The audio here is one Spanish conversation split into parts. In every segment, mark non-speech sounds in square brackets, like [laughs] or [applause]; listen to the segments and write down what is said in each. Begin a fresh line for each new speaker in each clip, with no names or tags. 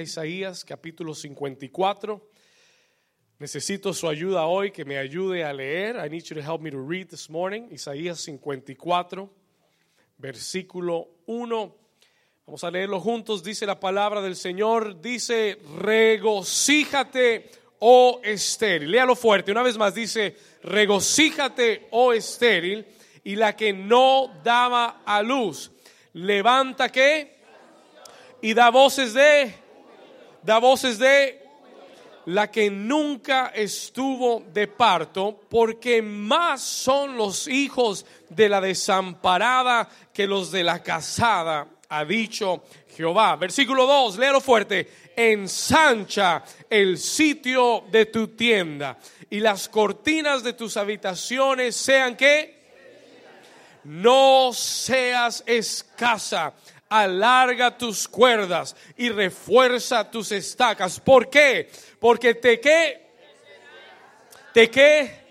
Isaías capítulo 54. Necesito su ayuda hoy, que me ayude a leer. I need you to help me to read this morning. Isaías 54, versículo 1. Vamos a leerlo juntos. Dice la palabra del Señor. Dice, regocíjate, oh estéril. Léalo fuerte. Una vez más dice, regocíjate, oh estéril. Y la que no daba a luz. Levanta que y da voces de da voces de la que nunca estuvo de parto, porque más son los hijos de la desamparada que los de la casada, ha dicho Jehová. Versículo 2, léelo fuerte. Ensancha el sitio de tu tienda y las cortinas de tus habitaciones sean que no seas escasa alarga tus cuerdas y refuerza tus estacas. ¿Por qué? Porque te que te que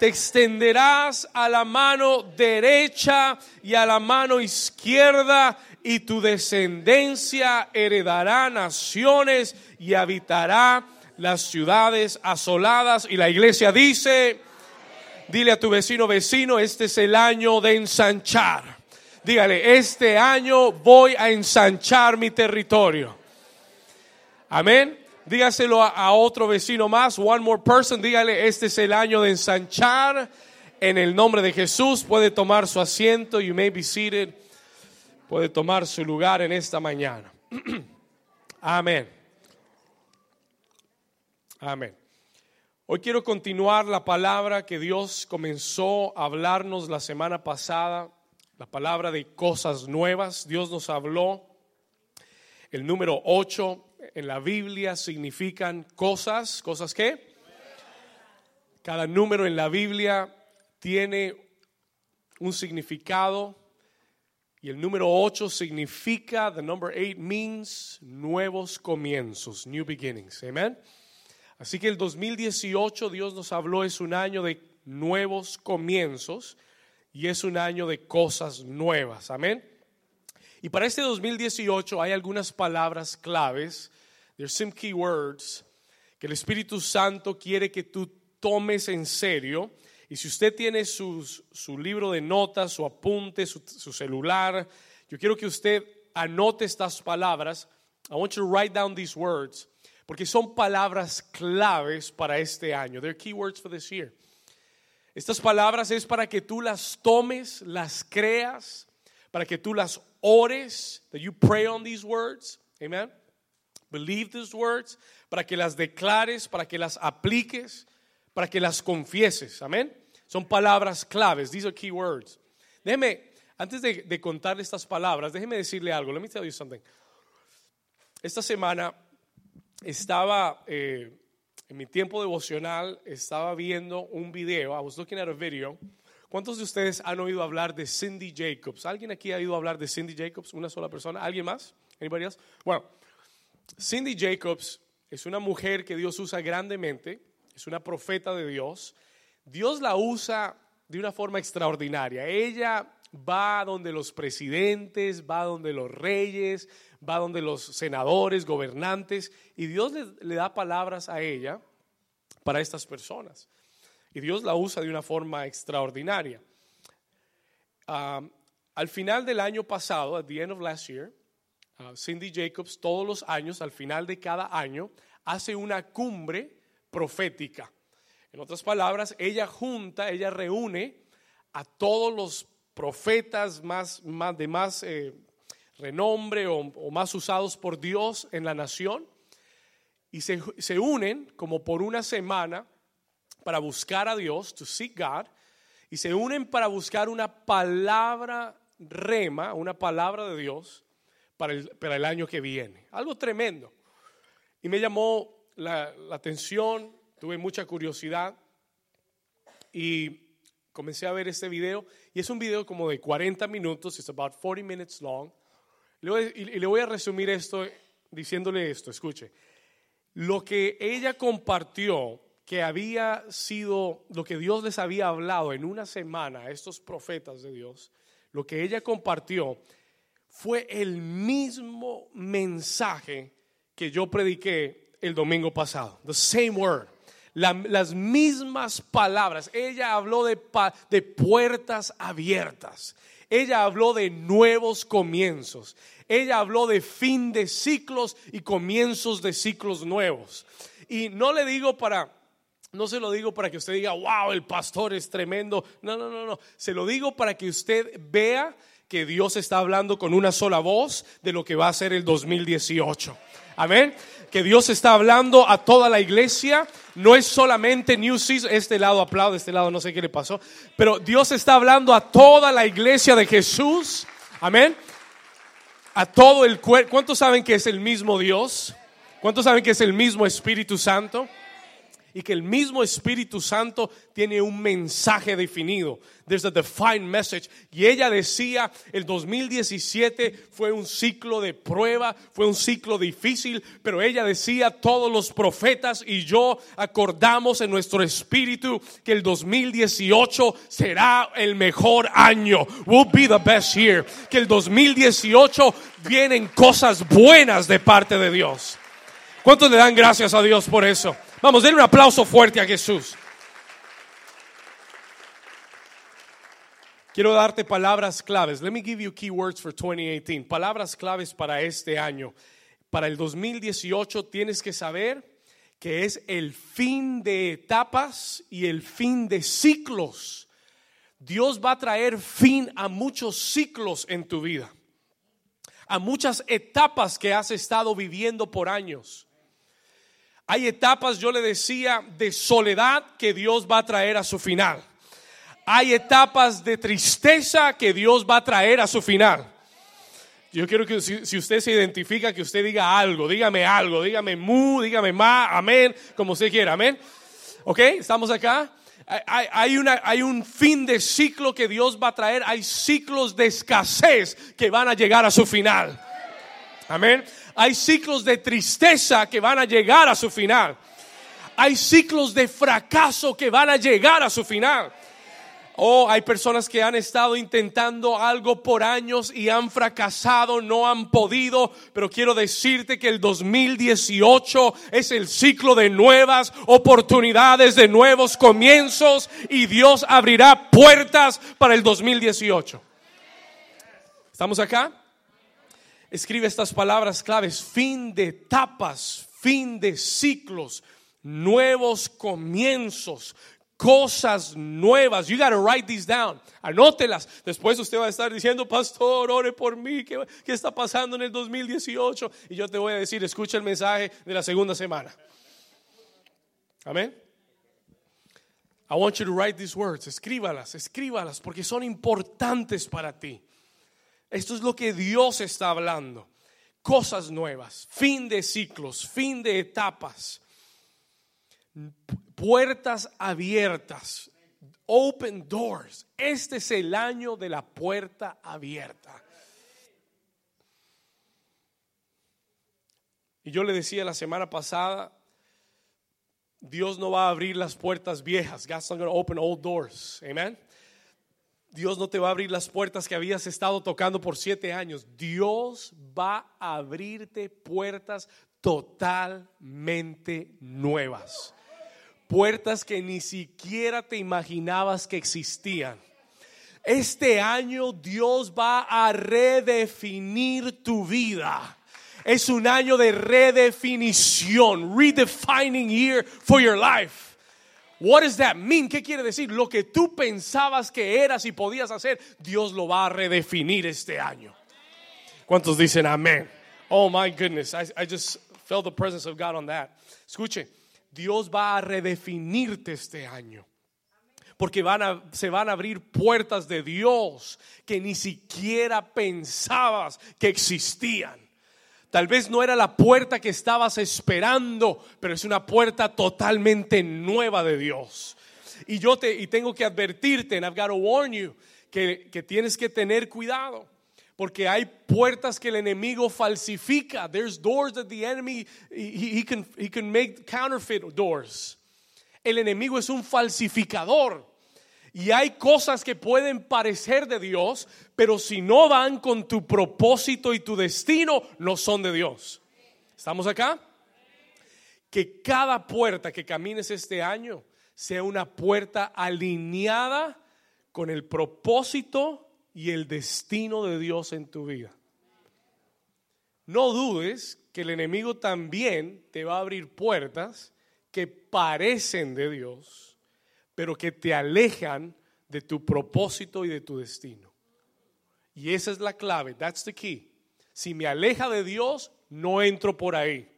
te extenderás a la mano derecha y a la mano izquierda y tu descendencia heredará naciones y habitará las ciudades asoladas. Y la iglesia dice, dile a tu vecino, vecino, este es el año de ensanchar. Dígale, este año voy a ensanchar mi territorio. Amén. Dígaselo a, otro vecino más, one more person. Dígale, este es el año de ensanchar. En el nombre de Jesús puede tomar su asiento. You may be seated. Puede tomar su lugar en esta mañana. [clears throat] Amén. Amén. Hoy quiero continuar la palabra que Dios comenzó a hablarnos la semana pasada la palabra de cosas nuevas. Dios nos habló. El número 8 en la Biblia significan cosas. ¿Cosas qué? Cada número en la Biblia tiene un significado. Y el número 8 significa, the number 8 means nuevos comienzos, new beginnings. Amen. Así que el 2018 Dios nos habló es un año de nuevos comienzos y es un año de cosas nuevas. Amén. Y para este 2018 hay algunas palabras claves, there's some key words que el Espíritu Santo quiere que tú tomes en serio. Y si usted tiene su libro de notas, su apunte, su, su celular, yo quiero que usted anote estas palabras. I want you to write down these words, porque son palabras claves para este año. They're key words for this year. Estas palabras es para que tú las tomes, las creas, para que tú las ores, that you pray on these words. Amen. Believe these words, para que las declares, para que las apliques, para que las confieses. Amén. Son palabras claves. These are key words. Déjeme, antes de, de contar estas palabras, déjeme decirle algo. Let me tell you something. Esta semana estaba eh, en mi tiempo devocional estaba viendo un video, I was looking at a video. ¿Cuántos de ustedes han oído hablar de Cindy Jacobs? ¿Alguien aquí ha oído hablar de Cindy Jacobs? ¿Una sola persona? ¿Alguien más? ¿Anybody else? Bueno, Cindy Jacobs es una mujer que Dios usa grandemente, es una profeta de Dios. Dios la usa de una forma extraordinaria. Ella va donde los presidentes, va donde los reyes, va donde los senadores, gobernantes, y Dios le, da palabras a ella para estas personas. Y Dios la usa de una forma extraordinaria. al final del año pasado, at the end of last year, uh, Cindy Jacobs todos los años, al final de cada año, hace una cumbre profética. En otras palabras, ella junta, ella reúne a todos los profetas más, más de más eh, renombre o, más usados por Dios en la nación y se, se, unen como por una semana para buscar a Dios, to seek God, y se unen para buscar una palabra rema, una palabra de Dios para el, para el año que viene. Algo tremendo. Y me llamó la, la atención, tuve mucha curiosidad y comencé a ver este video y es un video como de 40 minutos, it's about 40 minutes long. Y le voy a resumir esto diciéndole esto, escuche. Lo que ella compartió que había sido lo que Dios les había hablado en una semana a estos profetas de Dios, lo que ella compartió fue el mismo mensaje que yo prediqué el domingo pasado. The same word. Las mismas palabras. Ella habló de, de puertas abiertas. Ella habló de nuevos comienzos. Ella habló de fin de ciclos y comienzos de ciclos nuevos. Y no le digo para, no se lo digo para que usted diga, wow, el pastor es tremendo. No, no, no, no. Se lo digo para que usted vea que Dios está hablando con una sola voz de lo que va a ser el 2018. Amén. Que Dios está hablando a toda la iglesia. No es solamente New Season. Este lado aplaude, este lado no sé qué le pasó. Pero Dios está hablando a toda la iglesia de Jesús. Amén. A todo el cuerpo. ¿Cuántos saben que es el mismo Dios? ¿Cuántos saben que es el mismo Espíritu Santo? Y que el mismo Espíritu Santo tiene un mensaje definido. There's a defined message. Y ella decía, el 2017 fue un ciclo de prueba, fue un ciclo difícil, pero ella decía, todos los profetas y yo acordamos en nuestro espíritu que el 2018 será el mejor año. Will be the best year. Que el 2018 vienen cosas buenas de parte de Dios. ¿Cuántos le dan gracias a Dios por eso? Vamos, denle un aplauso fuerte a Jesús. Quiero darte palabras claves. Let me give you key words for 2018. Palabras claves para este año. Para el 2018 tienes que saber que es el fin de etapas y el fin de ciclos. Dios va a traer fin a muchos ciclos en tu vida, a muchas etapas que has estado viviendo por años. Hay etapas, yo le decía, de soledad que Dios va a traer a su final. Hay etapas de tristeza que Dios va a traer a su final. Yo quiero que si, usted se identifica, que usted diga algo, dígame algo, dígame mu, dígame ma, amén, como usted quiera, amén. ¿Ok? ¿Estamos acá? Hay, hay, un fin de ciclo que Dios va a traer, hay ciclos de escasez que van a llegar a su final. Amén. Hay ciclos de tristeza que van a llegar a su final. Hay ciclos de fracaso que van a llegar a su final. Oh, hay personas que han estado intentando algo por años y han fracasado, no han podido, pero quiero decirte que el 2018 es el ciclo de nuevas oportunidades, de nuevos comienzos y Dios abrirá puertas para el 2018. ¿Estamos acá? Escribe estas palabras claves, fin de etapas, fin de ciclos, nuevos comienzos, cosas nuevas. You got to write these down. Anótelas. Después usted va a estar diciendo, pastor, ore por mí. ¿Qué, ¿Qué, está pasando en el 2018? Y yo te voy a decir, escucha el mensaje de la segunda semana. Amén. I want you to write these words. Escríbalas, escríbalas, porque son importantes para ti. Esto es lo que Dios está hablando. Cosas nuevas, fin de ciclos, fin de etapas, puertas abiertas, open doors. Este es el año de la puerta abierta. Y yo le decía la semana pasada, Dios no va a abrir las puertas viejas. God's not going to open old doors. Amen. Dios no te va a abrir las puertas que habías estado tocando por siete años. Dios va a abrirte puertas totalmente nuevas. Puertas que ni siquiera te imaginabas que existían. Este año Dios va a redefinir tu vida. Es un año de redefinición, redefining year for your life. What does that mean? ¿Qué quiere decir? Lo que tú pensabas que eras y podías hacer, Dios lo va a redefinir este año. ¿Cuántos dicen amén? Oh my goodness, I, just felt the presence of God on that. Escuche, Dios va a redefinirte este año. Porque se van a abrir puertas de Dios que ni siquiera pensabas que existían. Tal vez no era la puerta que estabas esperando, pero es una puerta totalmente nueva de Dios. Y yo te y tengo que advertirte, and I've got to warn you, que, que tienes que tener cuidado. Porque hay puertas que el enemigo falsifica. There's doors that the enemy he, he can, he can make counterfeit doors. El enemigo es un falsificador. Y hay cosas que pueden parecer de Dios, pero si no van con tu propósito y tu destino, no son de Dios. ¿Estamos acá? Que cada puerta que camines este año sea una puerta alineada con el propósito y el destino de Dios en tu vida. No dudes que el enemigo también te va a abrir puertas que parecen de Dios, pero que te alejan de tu propósito y de tu destino. Y esa es la clave, that's the key. Si me aleja de Dios, no entro por ahí.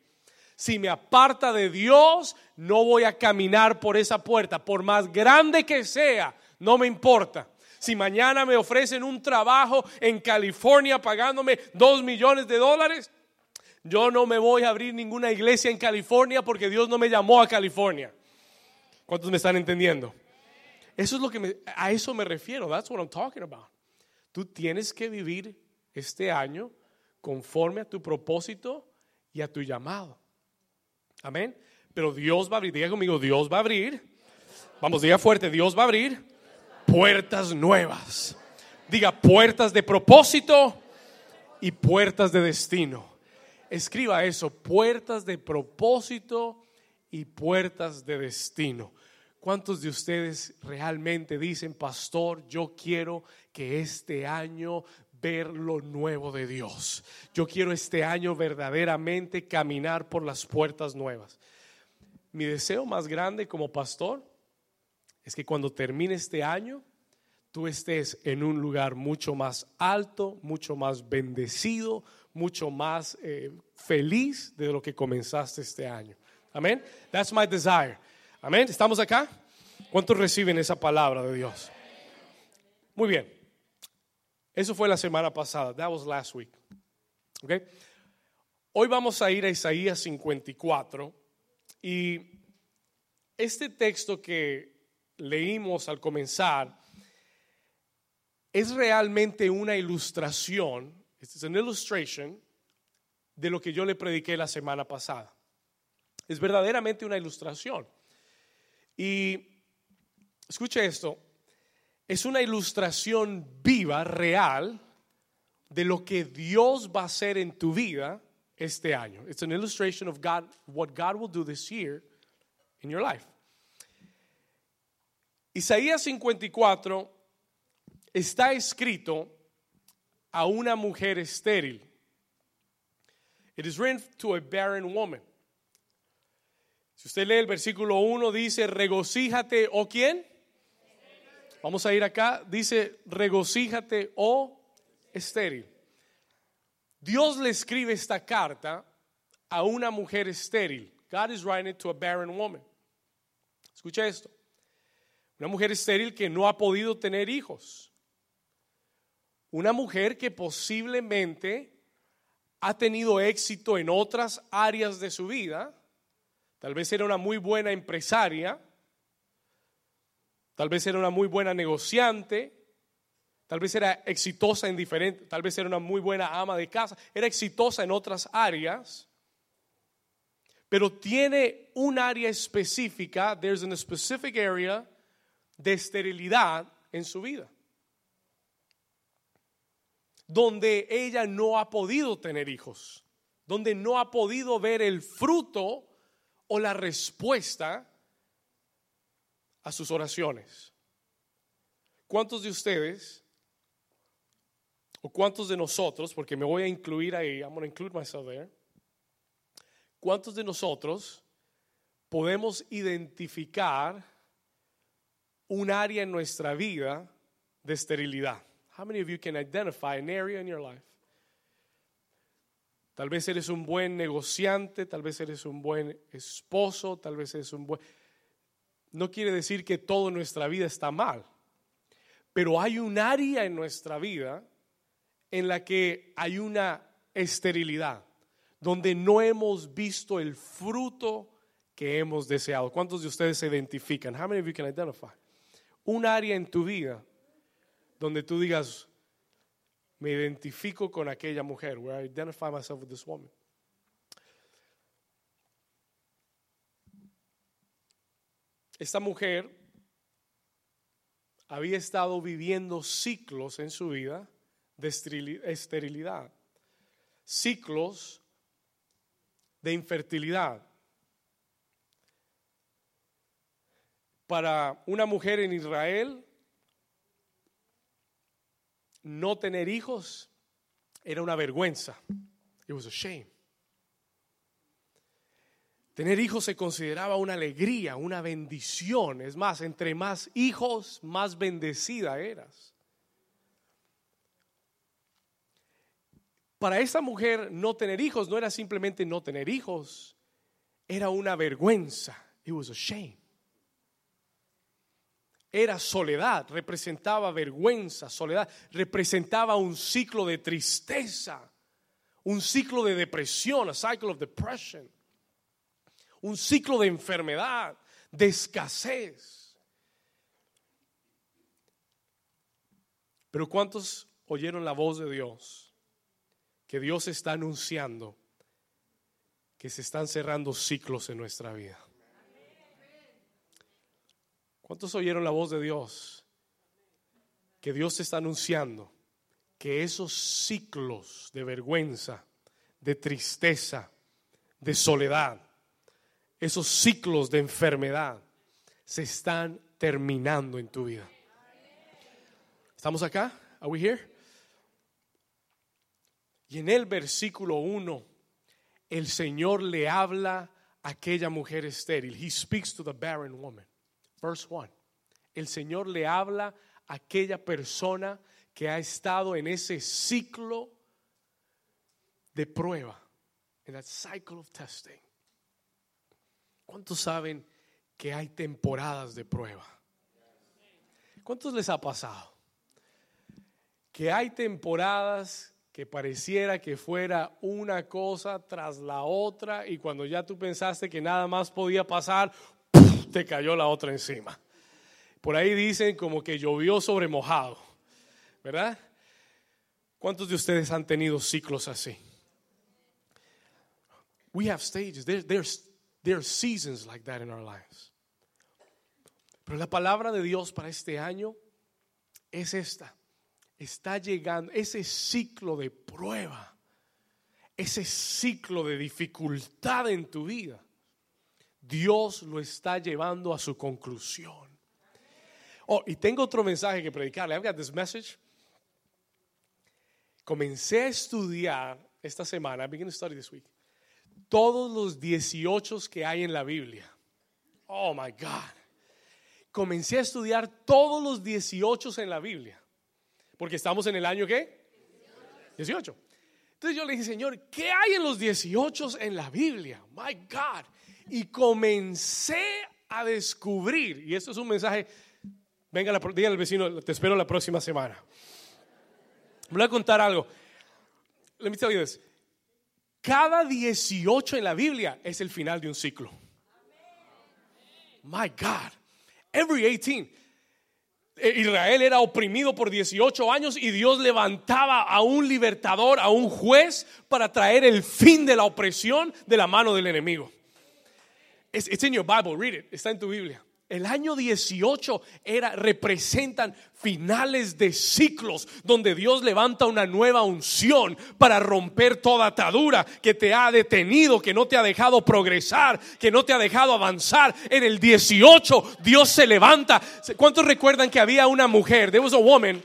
Si me aparta de Dios, no voy a caminar por esa puerta, por más grande que sea, no me importa. Si mañana me ofrecen un trabajo en California pagándome dos millones de dólares, yo no me voy a abrir ninguna iglesia en California porque Dios no me llamó a California. ¿Cuántos me están entendiendo? Eso es lo que me, a eso me refiero. That's what I'm talking about. Tú tienes que vivir este año conforme a tu propósito y a tu llamado. Amén. Pero Dios va a abrir, diga conmigo, Dios va a abrir. Vamos, diga fuerte, Dios va a abrir puertas nuevas. Diga puertas de propósito y puertas de destino. Escriba eso, puertas de propósito y puertas de destino. ¿Cuántos de ustedes realmente dicen, pastor, yo quiero que este año ver lo nuevo de Dios. Yo quiero este año verdaderamente caminar por las puertas nuevas. Mi deseo más grande como pastor es que cuando termine este año, tú estés en un lugar mucho más alto, mucho más bendecido, mucho más eh, feliz de lo que comenzaste este año. Amén. That's my desire. Amén. ¿Estamos acá? ¿Cuántos reciben esa palabra de Dios? Muy bien. Eso fue la semana pasada. That was last week. Okay. Hoy vamos a ir a Isaías 54 y este texto que leímos al comenzar es realmente una ilustración, es una illustration de lo que yo le prediqué la semana pasada. Es verdaderamente una ilustración. Y escuche esto, es una ilustración viva, real, de lo que Dios va a hacer en tu vida este año. It's an illustration of God, what God will do this year in your life. Isaías 54 está escrito a una mujer estéril. It is written to a barren woman. Si usted lee el versículo 1, dice, regocíjate, ¿o quién? Vamos a ir acá, dice, regocíjate, oh estéril. Dios le escribe esta carta a una mujer estéril. God is writing it to a barren woman. Escucha esto. Una mujer estéril que no ha podido tener hijos. Una mujer que posiblemente ha tenido éxito en otras áreas de su vida. Tal vez era una muy buena empresaria. Tal vez era una muy buena negociante. Tal vez era exitosa en diferentes, tal vez era una muy buena ama de casa, era exitosa en otras áreas, pero tiene un área específica, there's a specific area de esterilidad en su vida, donde ella no ha podido tener hijos, donde no ha podido ver el fruto o la respuesta a sus oraciones. ¿Cuántos de ustedes o cuántos de nosotros, porque me voy a incluir ahí, I'm going to include myself there, cuántos de nosotros podemos identificar un área en nuestra vida de esterilidad. How many of you can identify an area in your life? Tal vez eres un buen negociante, tal vez eres un buen esposo, tal vez eres un buen... No quiere decir que todo en nuestra vida está mal, pero hay un área en nuestra vida en la que hay una esterilidad, donde no hemos visto el fruto que hemos deseado. ¿Cuántos de ustedes se identifican? How many of you can un área en tu vida donde tú digas, me identifico con aquella mujer, where I identify myself with this woman. Esta mujer había estado viviendo ciclos en su vida de esterilidad, ciclos de infertilidad. Para una mujer en Israel, no tener hijos era una vergüenza. It was a shame. Tener hijos se consideraba una alegría, una bendición. Es más, entre más hijos, más bendecida eras. Para esa mujer no tener hijos no era simplemente no tener hijos, era una vergüenza. It was a shame. Era soledad, representaba vergüenza, soledad, representaba un ciclo de tristeza, un ciclo de depresión, a cycle of depression un ciclo de enfermedad, de escasez. Pero ¿cuántos oyeron la voz de Dios? Que Dios está anunciando que se están cerrando ciclos en nuestra vida. ¿Cuántos oyeron la voz de Dios? Que Dios está anunciando que esos ciclos de vergüenza, de tristeza, de soledad, esos ciclos de enfermedad se están terminando en tu vida. ¿Estamos acá? Are we here? Y en el versículo 1, el Señor le habla a aquella mujer estéril. He speaks to the barren woman. Verse 1. El Señor le habla a aquella persona que ha estado en ese ciclo de prueba, en that cycle of testing. ¿Cuántos saben que hay temporadas de prueba? ¿Cuántos les ha pasado? Que hay temporadas que pareciera que fuera una cosa tras la otra y cuando ya tú pensaste que nada más podía pasar, te cayó la otra encima. Por ahí dicen como que llovió sobre mojado, ¿verdad? ¿Cuántos de ustedes han tenido ciclos así? We have stages. there's There are seasons like that in our lives. Pero la palabra de Dios para este año es esta. Está llegando ese ciclo de prueba, ese ciclo de dificultad en tu vida. Dios lo está llevando a su conclusión. Oh, y tengo otro mensaje que predicarle. I've got this message. Comencé a estudiar esta semana. I'm beginning to study this week todos los 18 que hay en la Biblia. Oh my God. Comencé a estudiar todos los 18 en la Biblia. Porque estamos en el año ¿qué? 18. Entonces yo le dije, Señor, ¿qué hay en los 18 en la Biblia? My God. Y comencé a descubrir, y esto es un mensaje, venga, diga al vecino, te espero la próxima semana. voy a contar algo. Let me tell you this. Cada 18 en la Biblia es el final de un ciclo. My God. Every 18. Eh, Israel era oprimido por 18 años y Dios levantaba a un libertador, a un juez, para traer el fin de la opresión de la mano del enemigo. It's, in your Bible, read it, está en tu Biblia. El año 18 era, representan finales de ciclos donde Dios levanta una nueva unción para romper toda atadura que te ha detenido, que no te ha dejado progresar, que no te ha dejado avanzar. En el 18 Dios se levanta. ¿Cuántos recuerdan que había una mujer? There was a woman.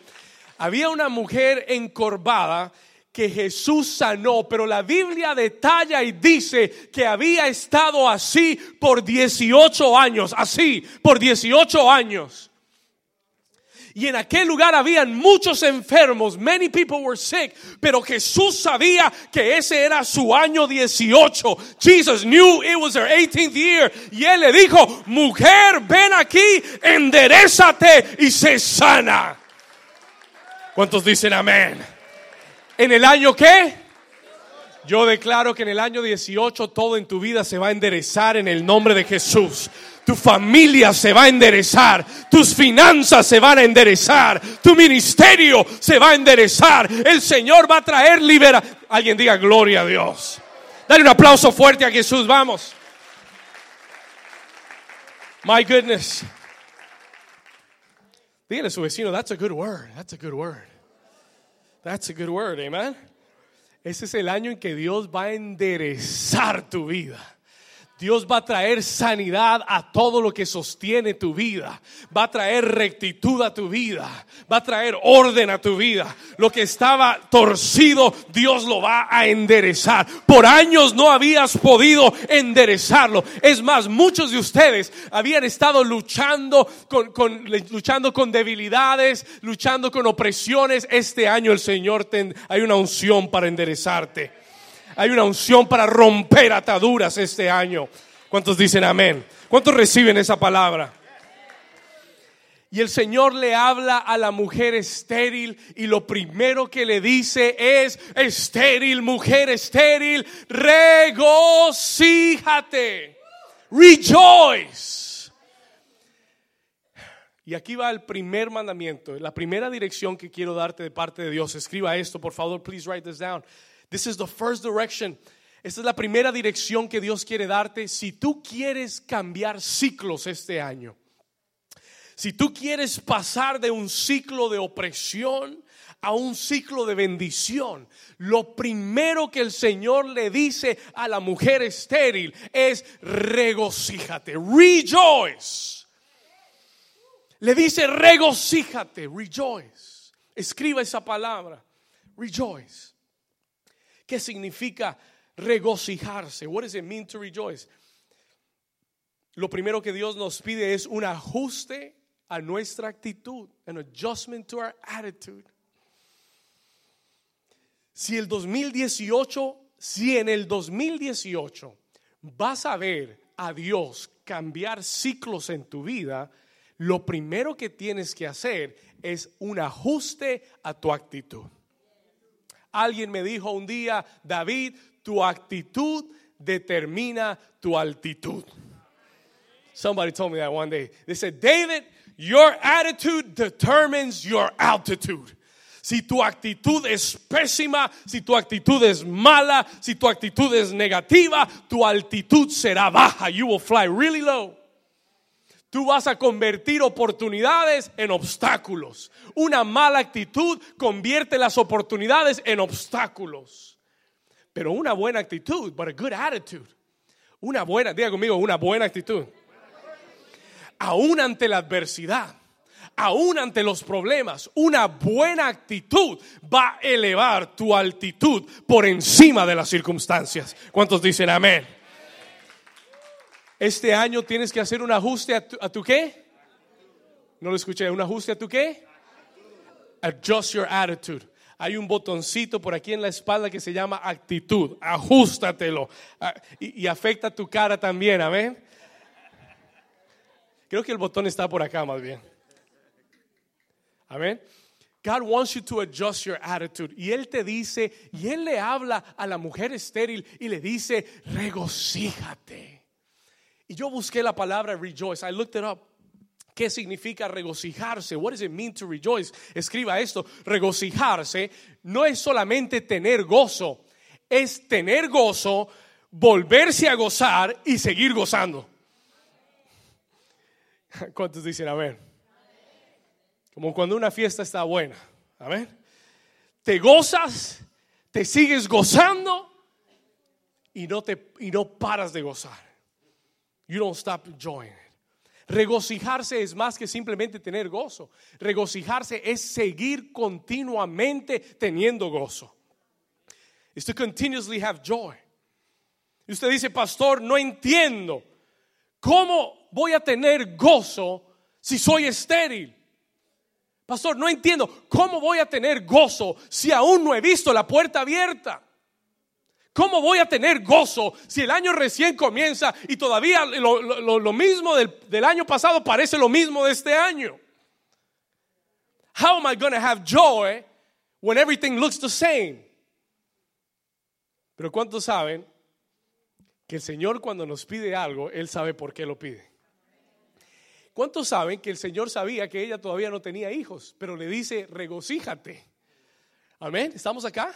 Había una mujer encorvada que Jesús sanó, pero la Biblia detalla y dice que había estado así por 18 años, así, por 18 años. Y en aquel lugar habían muchos enfermos, many people were sick, pero Jesús sabía que ese era su año 18. Jesus knew it was her 18th year. Y él le dijo, mujer, ven aquí, enderezate y se sana. ¿Cuántos dicen amén? ¿En el año qué? Yo declaro que en el año 18 todo en tu vida se va a enderezar en el nombre de Jesús. Tu familia se va a enderezar, tus finanzas se van a enderezar, tu ministerio se va a enderezar. El Señor va a traer liberación. Alguien diga gloria a Dios. Dale un aplauso fuerte a Jesús, vamos. My goodness. Dígale a su vecino, that's a good word, that's a good word. That's a good word, amen. Ese es el año en que Dios va a enderezar tu vida. Dios va a traer sanidad a todo lo que sostiene tu vida. Va a traer rectitud a tu vida. Va a traer orden a tu vida. Lo que estaba torcido, Dios lo va a enderezar. Por años no habías podido enderezarlo. Es más, muchos de ustedes habían estado luchando con, luchando con debilidades, luchando con opresiones. Este año el Señor hay una unción para enderezarte. Hay una unción para romper ataduras este año. ¿Cuántos dicen amén? ¿Cuántos reciben esa palabra? Y el Señor le habla a la mujer estéril y lo primero que le dice es, estéril, mujer estéril, regocíjate, rejoice. Y aquí va el primer mandamiento, la primera dirección que quiero darte de parte de Dios. Escriba esto, por favor, please write this down. This is the first direction. Esta es la primera dirección que Dios quiere darte si tú quieres cambiar ciclos este año. Si tú quieres pasar de un ciclo de opresión a un ciclo de bendición, lo primero que el Señor le dice a la mujer estéril es regocíjate, rejoice. Le dice regocíjate, rejoice. Escriba esa palabra, rejoice. ¿Qué significa regocijarse? What does it mean to rejoice? Lo primero que Dios nos pide es un ajuste a nuestra actitud, an adjustment to our attitude. Si el 2018, si en el 2018 vas a ver a Dios cambiar ciclos en tu vida, lo primero que tienes que hacer es un ajuste a tu actitud. Alguien me dijo un día, David, tu actitud determina tu altitud. Somebody told me that one day. They said, David, your attitude determines your altitude. Si tu actitud es pésima, si tu actitud es mala, si tu actitud es negativa, tu altitud será baja. You will fly really low. Tú vas a convertir oportunidades en obstáculos. Una mala actitud convierte las oportunidades en obstáculos. Pero una buena actitud, but a good attitude. Una buena, diga conmigo, una buena actitud. Aún ante la adversidad, aún ante los problemas, una buena actitud va a elevar tu altitud por encima de las circunstancias. ¿Cuántos dicen amén? Este año tienes que hacer un ajuste a tu, qué? No lo escuché, un ajuste a tu qué? Adjust your attitude. Hay un botoncito por aquí en la espalda que se llama actitud. Ajústatelo. Ah, y, y afecta tu cara también, amén. Creo que el botón está por acá más bien. Amén. God wants you to adjust your attitude. Y Él te dice, y Él le habla a la mujer estéril y le dice, regocíjate. Y yo busqué la palabra rejoice. I looked it up. ¿Qué significa regocijarse? What does it mean to rejoice? Escriba esto. Regocijarse no es solamente tener gozo, es tener gozo, volverse a gozar y seguir gozando. [laughs] ¿Cuántos dicen a ver? Como cuando una fiesta está buena. A ver. Te gozas, te sigues gozando y no, te, y no paras de gozar. You don't stop enjoying Regocijarse es más que simplemente tener gozo. Regocijarse es seguir continuamente teniendo gozo. Is to continuously have joy. Y usted dice, pastor, no entiendo. ¿Cómo voy a tener gozo si soy estéril? Pastor, no entiendo. ¿Cómo voy a tener gozo si aún no he visto la puerta abierta? ¿Cómo voy a tener gozo si el año recién comienza y todavía lo, mismo del, del, año pasado parece lo mismo de este año? How am I going to have joy when everything looks the same? Pero ¿cuántos saben que el Señor cuando nos pide algo, Él sabe por qué lo pide? ¿Cuántos saben que el Señor sabía que ella todavía no tenía hijos, pero le dice, regocíjate? Amén, ¿estamos acá?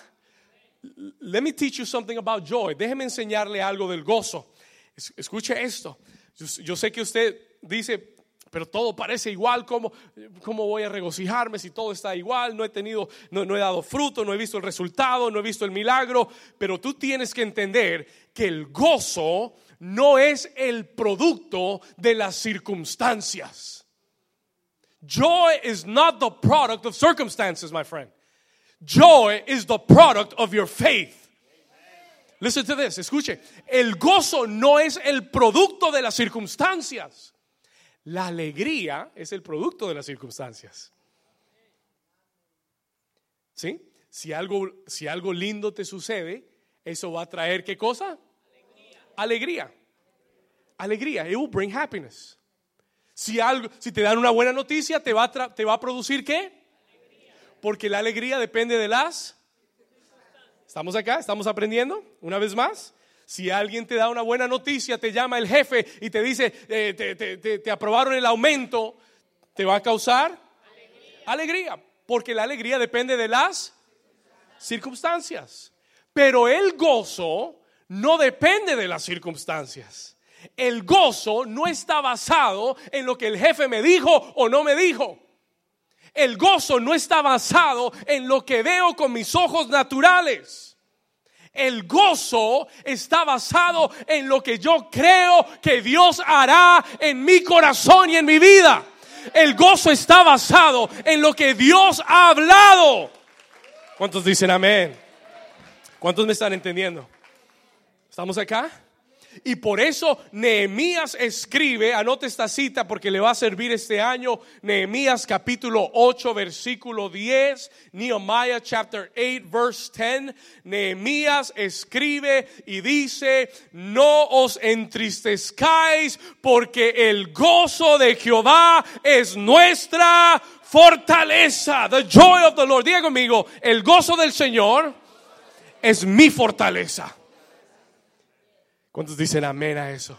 Let me teach you something about joy. Déjeme enseñarle algo del gozo. Escuche esto. Yo, sé que usted dice, pero todo parece igual. ¿Cómo, ¿Cómo voy a regocijarme si todo está igual? No he tenido, no, no he dado fruto, no he visto el resultado, no he visto el milagro. Pero tú tienes que entender que el gozo no es el producto de las circunstancias. Joy is not the product of circumstances, my friend. Joy is the product of your faith. Listen to this, escuche. El gozo no es el producto de las circunstancias. La alegría es el producto de las circunstancias. ¿Sí? Si algo, si algo lindo te sucede, eso va a traer qué cosa? Alegría. Alegría. It will bring happiness. Si, algo, si te dan una buena noticia, te va a, te va a producir qué? Porque la alegría depende de las. ¿Estamos acá? ¿Estamos aprendiendo? Una vez más. Si alguien te da una buena noticia, te llama el jefe y te dice, eh, te, te, aprobaron el aumento, ¿te va a causar? Alegría. Porque la alegría depende de las circunstancias. Pero el gozo no depende de las circunstancias. El gozo no está basado en lo que el jefe me dijo o no me dijo. El gozo no está basado en lo que veo con mis ojos naturales. El gozo está basado en lo que yo creo que Dios hará en mi corazón y en mi vida. El gozo está basado en lo que Dios ha hablado. ¿Cuántos dicen amén? ¿Cuántos me están entendiendo? ¿Estamos acá? Y por eso Nehemías escribe, anote esta cita porque le va a servir este año, Nehemías capítulo 8 versículo 10, Nehemiah chapter 8 verse 10, Nehemías escribe y dice, no os entristezcáis porque el gozo de Jehová es nuestra fortaleza, the joy of the Lord. Diga conmigo, el gozo del Señor es mi fortaleza. ¿Cuántos dicen amén a eso?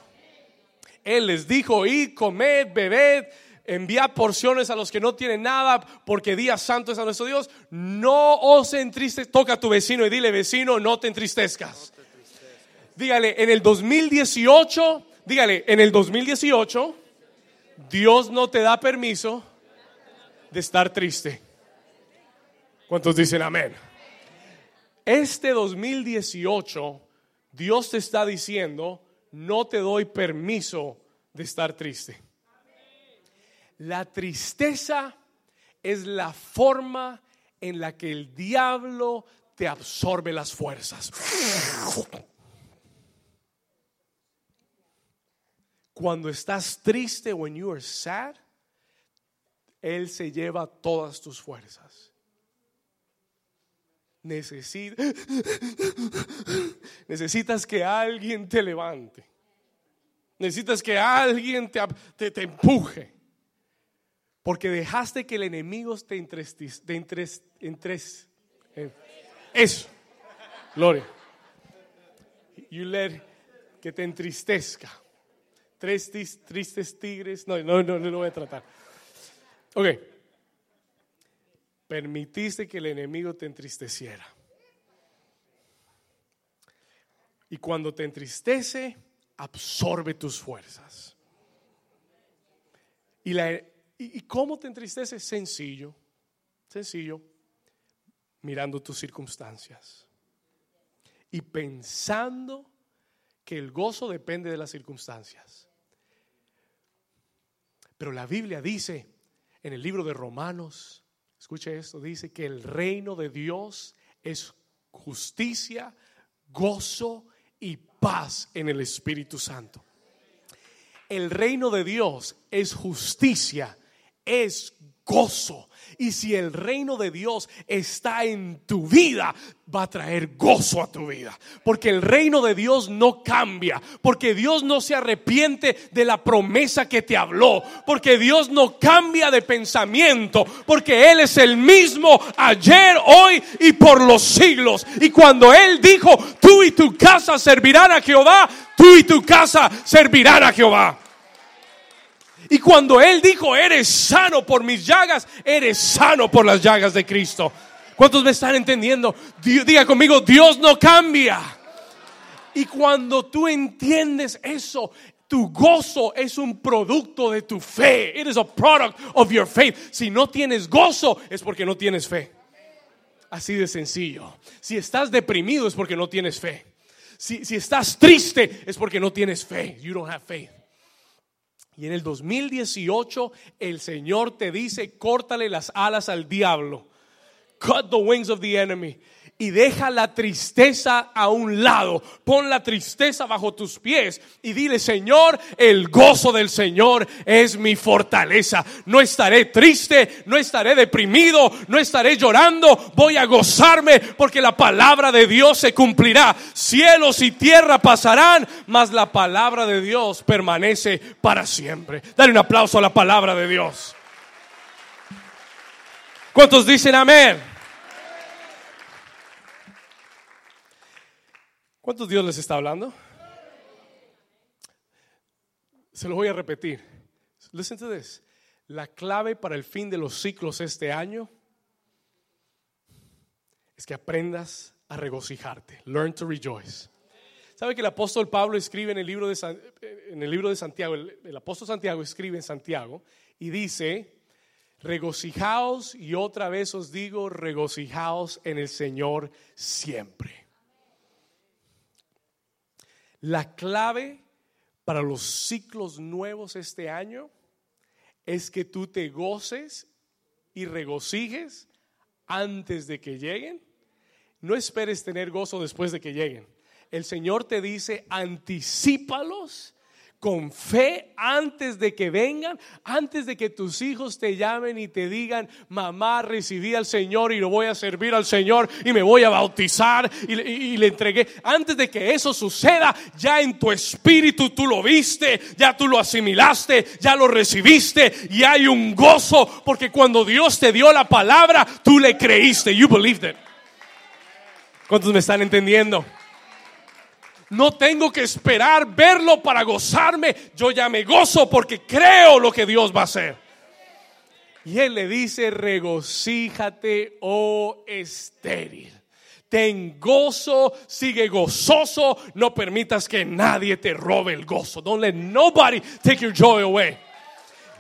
Él les dijo, id, comed, bebed, enviad porciones a los que no tienen nada, porque día santo es a nuestro Dios. No os entristezcas. Toca a tu vecino y dile, vecino, no te entristezcas. Dígale, en el 2018, dígale, en el 2018, Dios no te da permiso de estar triste. ¿Cuántos dicen amén? Este 2018 Dios te está diciendo, no te doy permiso de estar triste. La tristeza es la forma en la que el diablo te absorbe las fuerzas. Cuando estás triste, when you are sad, él se lleva todas tus fuerzas [laughs] necesitas que alguien te levante. Necesitas que alguien te, te, empuje. Porque dejaste que el enemigo te entres, te entres, eh, eso. Gloria. You let que te entristezca. Tres tristes tigres. No, no, no, no lo voy a tratar. Ok permitiste que el enemigo te entristeciera. Y cuando te entristece, absorbe tus fuerzas. ¿Y, la, y, cómo te entristece? Sencillo, sencillo, mirando tus circunstancias y pensando que el gozo depende de las circunstancias. Pero la Biblia dice en el libro de Romanos, Escuche esto, dice que el reino de Dios es justicia, gozo y paz en el Espíritu Santo. El reino de Dios es justicia, es gozo. Y si el reino de Dios está en tu vida, va a traer gozo a tu vida. Porque el reino de Dios no cambia. Porque Dios no se arrepiente de la promesa que te habló. Porque Dios no cambia de pensamiento. Porque Él es el mismo ayer, hoy y por los siglos. Y cuando Él dijo, tú y tu casa servirán a Jehová, tú y tu casa servirán a Jehová. Y cuando Él dijo, eres sano por mis llagas, eres sano por las llagas de Cristo. ¿Cuántos me están entendiendo? Diga conmigo, Dios no cambia. Y cuando tú entiendes eso, Tu gozo es un producto de tu fe. It is a product of your faith. Si no tienes gozo es porque no tienes fe. Así de sencillo. Si estás deprimido es porque no tienes fe. Si, si estás triste es porque no tienes fe. You don't have faith. Y en el 2018 el Señor te dice, córtale las alas al diablo. Cut the wings of the enemy y deja la tristeza a un lado. Pon la tristeza bajo tus pies y dile, Señor, el gozo del Señor es mi fortaleza. No estaré triste, no estaré deprimido, no estaré llorando. Voy a gozarme porque la palabra de Dios se cumplirá. Cielos y tierra pasarán, mas la palabra de Dios permanece para siempre. Dale un aplauso a la palabra de Dios. ¿Cuántos dicen amén? ¿Cuántos Dios les está hablando? Se lo voy a repetir. Listen to this. La clave para el fin de los ciclos este año es que aprendas a regocijarte. Learn to rejoice. ¿Sabe que el apóstol Pablo escribe en el libro de, en el libro de Santiago, el apóstol Santiago escribe en Santiago y dice, regocijaos y otra vez os digo, regocijaos en el Señor siempre. La clave para los ciclos nuevos este año es que tú te goces y regocijes antes de que lleguen. No esperes tener gozo después de que lleguen. El Señor te dice, anticipalos con fe antes de que vengan, antes de que tus hijos te llamen y te digan, mamá, recibí al Señor y lo voy a servir al Señor y me voy a bautizar y, le entregué. Antes de que eso suceda, ya en tu espíritu tú lo viste, ya tú lo asimilaste, ya lo recibiste y hay un gozo porque cuando Dios te dio la palabra, tú le creíste. You believed it. ¿Cuántos me están entendiendo? No tengo que esperar verlo para gozarme. Yo ya me gozo porque creo lo que Dios va a hacer. Y él le dice, regocíjate, oh estéril. Ten gozo, sigue gozoso, no permitas que nadie te robe el gozo. Don't let nobody take your joy away.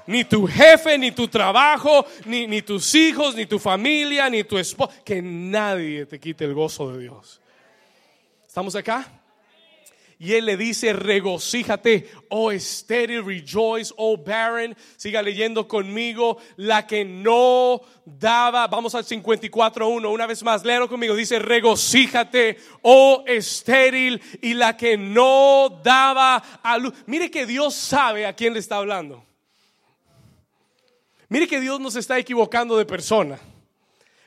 Ni tu jefe, ni tu trabajo, ni, ni tus hijos, ni tu familia, ni tu esposo. Que nadie te quite el gozo de Dios. ¿Estamos acá? Y él le dice, regocíjate, oh estéril, rejoice, oh barren. Siga leyendo conmigo, la que no daba, vamos al 54.1, una vez más, léalo conmigo, dice, regocíjate, oh estéril, y la que no daba a luz. Mire que Dios sabe a quién le está hablando. Mire que Dios no se está equivocando de persona.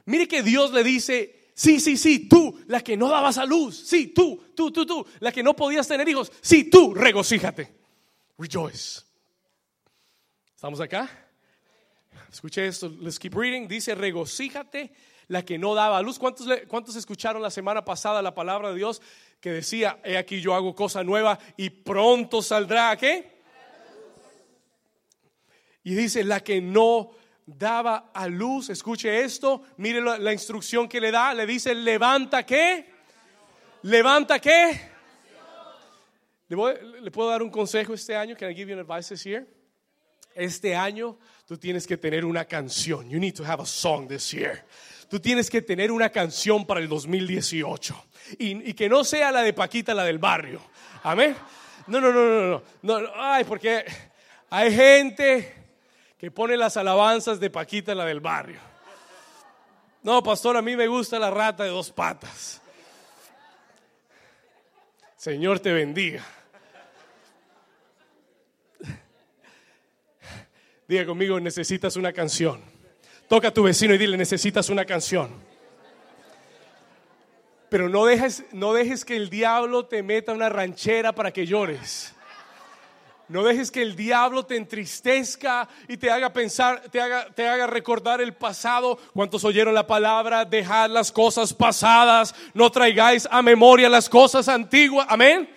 Mire que Dios le dice, Sí, sí, sí, tú, la que no dabas a luz. Sí, tú, tú, tú, tú, la que no podías tener hijos. Sí, tú, regocíjate. Rejoice. ¿Estamos acá? Escuche esto, let's keep reading. Dice, regocíjate, la que no daba a luz. ¿Cuántos, ¿Cuántos escucharon la semana pasada la palabra de Dios que decía, he aquí yo hago cosa nueva y pronto saldrá, ¿qué? Y dice, la que no daba a luz, escuche esto, mire la, instrucción que le da, le dice, levanta qué, levanta qué. ¿Le, puedo dar un consejo este año? Can I give you an advice this year? Este año tú tienes que tener una canción. You need to have a song this year. Tú tienes que tener una canción para el 2018 y, y que no sea la de Paquita, la del barrio. Amén. No, no, no, no, no, no. Ay, porque hay gente que pone las alabanzas de Paquita, la del barrio. No, pastor, a mí me gusta la rata de dos patas. Señor te bendiga. Diga conmigo, necesitas una canción. Toca a tu vecino y dile, necesitas una canción. Pero no dejes, no dejes que el diablo te meta una ranchera para que llores. No dejes que el diablo te entristezca y te haga pensar, te haga, te haga recordar el pasado. ¿Cuántos oyeron la palabra? Dejad las cosas pasadas, no traigáis a memoria las cosas antiguas. Amén.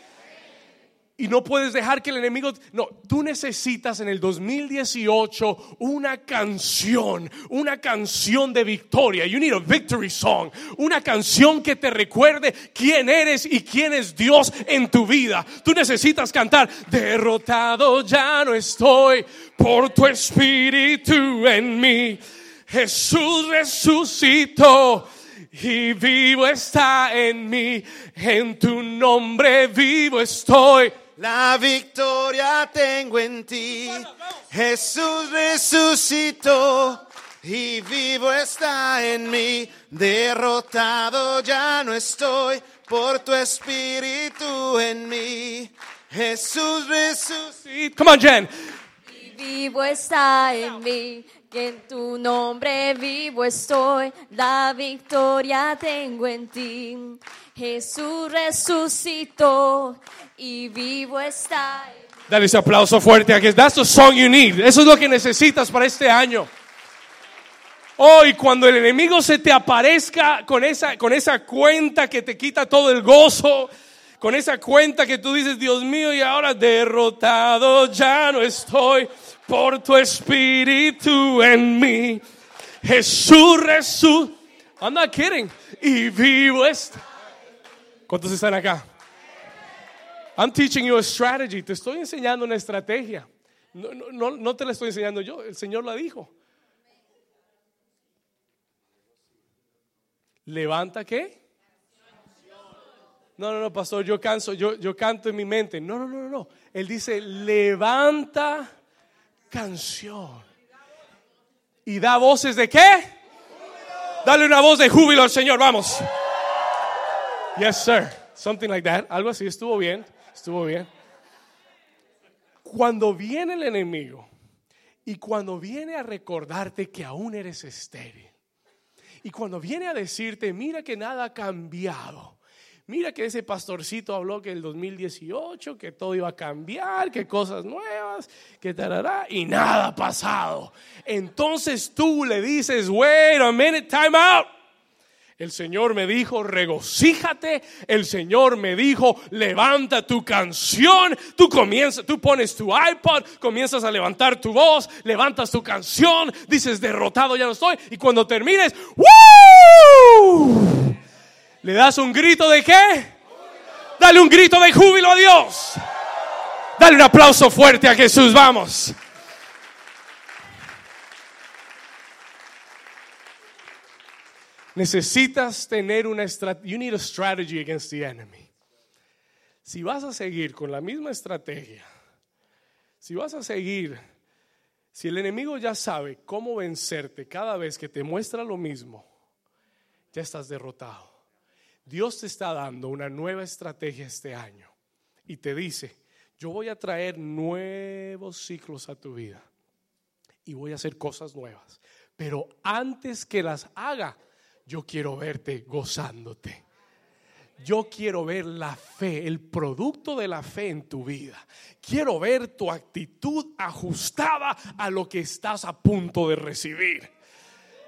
Y no puedes dejar que el enemigo... No, tú necesitas en el 2018 una canción, una canción de victoria. You need a victory song. Una canción que te recuerde quién eres y quién es Dios en tu vida. Tú necesitas cantar, derrotado ya no estoy por tu espíritu en mí. Jesús resucitó y vivo está en mí. En tu nombre vivo estoy.
La victoria tengo en ti. Jesús resucitó y vivo está en mí. Derrotado ya no estoy por tu espíritu en mí. Jesús resucitó.
Come on, Jen.
Vivo está en mí, que en tu nombre vivo estoy, la victoria tengo en ti. Jesús resucitó y vivo está.
Dale ese aplauso fuerte a que that's the song you need. Eso es lo que necesitas para este año. Hoy, cuando el enemigo se te aparezca con esa, con esa cuenta que te quita todo el gozo, con esa cuenta que tú dices, Dios mío, y ahora derrotado ya no estoy por tu espíritu en mí. Jesús resucitó. I'm not kidding. Y vivo está. ¿Cuántos están acá? I'm teaching you a strategy. Te estoy enseñando una estrategia. No, no, no, te la estoy enseñando yo. El Señor la dijo. Levanta qué? No, no, no, pastor, yo canso, yo, yo canto en mi mente. No, no, no, no. Él dice, levanta canción. ¿Y da voces de qué? Dale una voz de júbilo al Señor, vamos. Yes, sir. Something like that. Algo así, estuvo bien, estuvo bien. Cuando viene el enemigo y cuando viene a recordarte que aún eres estéril y cuando viene a decirte, mira que nada ha cambiado. Mira que ese pastorcito habló que el 2018, que todo iba a cambiar, que cosas nuevas, que tarará, y nada ha pasado. Entonces tú le dices, wait a minute, time out. El Señor me dijo, regocíjate. El Señor me dijo, levanta tu canción. Tú comienzas, tú pones tu iPod, comienzas a levantar tu voz, levantas tu canción, dices, derrotado ya no estoy. Y cuando termines, ¡Woo! ¿Le das un grito de qué? Dale un grito de júbilo a Dios. Dale un aplauso fuerte a Jesús, vamos. Necesitas tener una estrategia. You need a strategy against the enemy. Si vas a seguir con la misma estrategia, si vas a seguir, si el enemigo ya sabe cómo vencerte cada vez que te muestra lo mismo, ya estás derrotado. Dios te está dando una nueva estrategia este año y te dice, yo voy a traer nuevos ciclos a tu vida y voy a hacer cosas nuevas. Pero antes que las haga, yo quiero verte gozándote. Yo quiero ver la fe, el producto de la fe en tu vida. Quiero ver tu actitud ajustada a lo que estás a punto de recibir.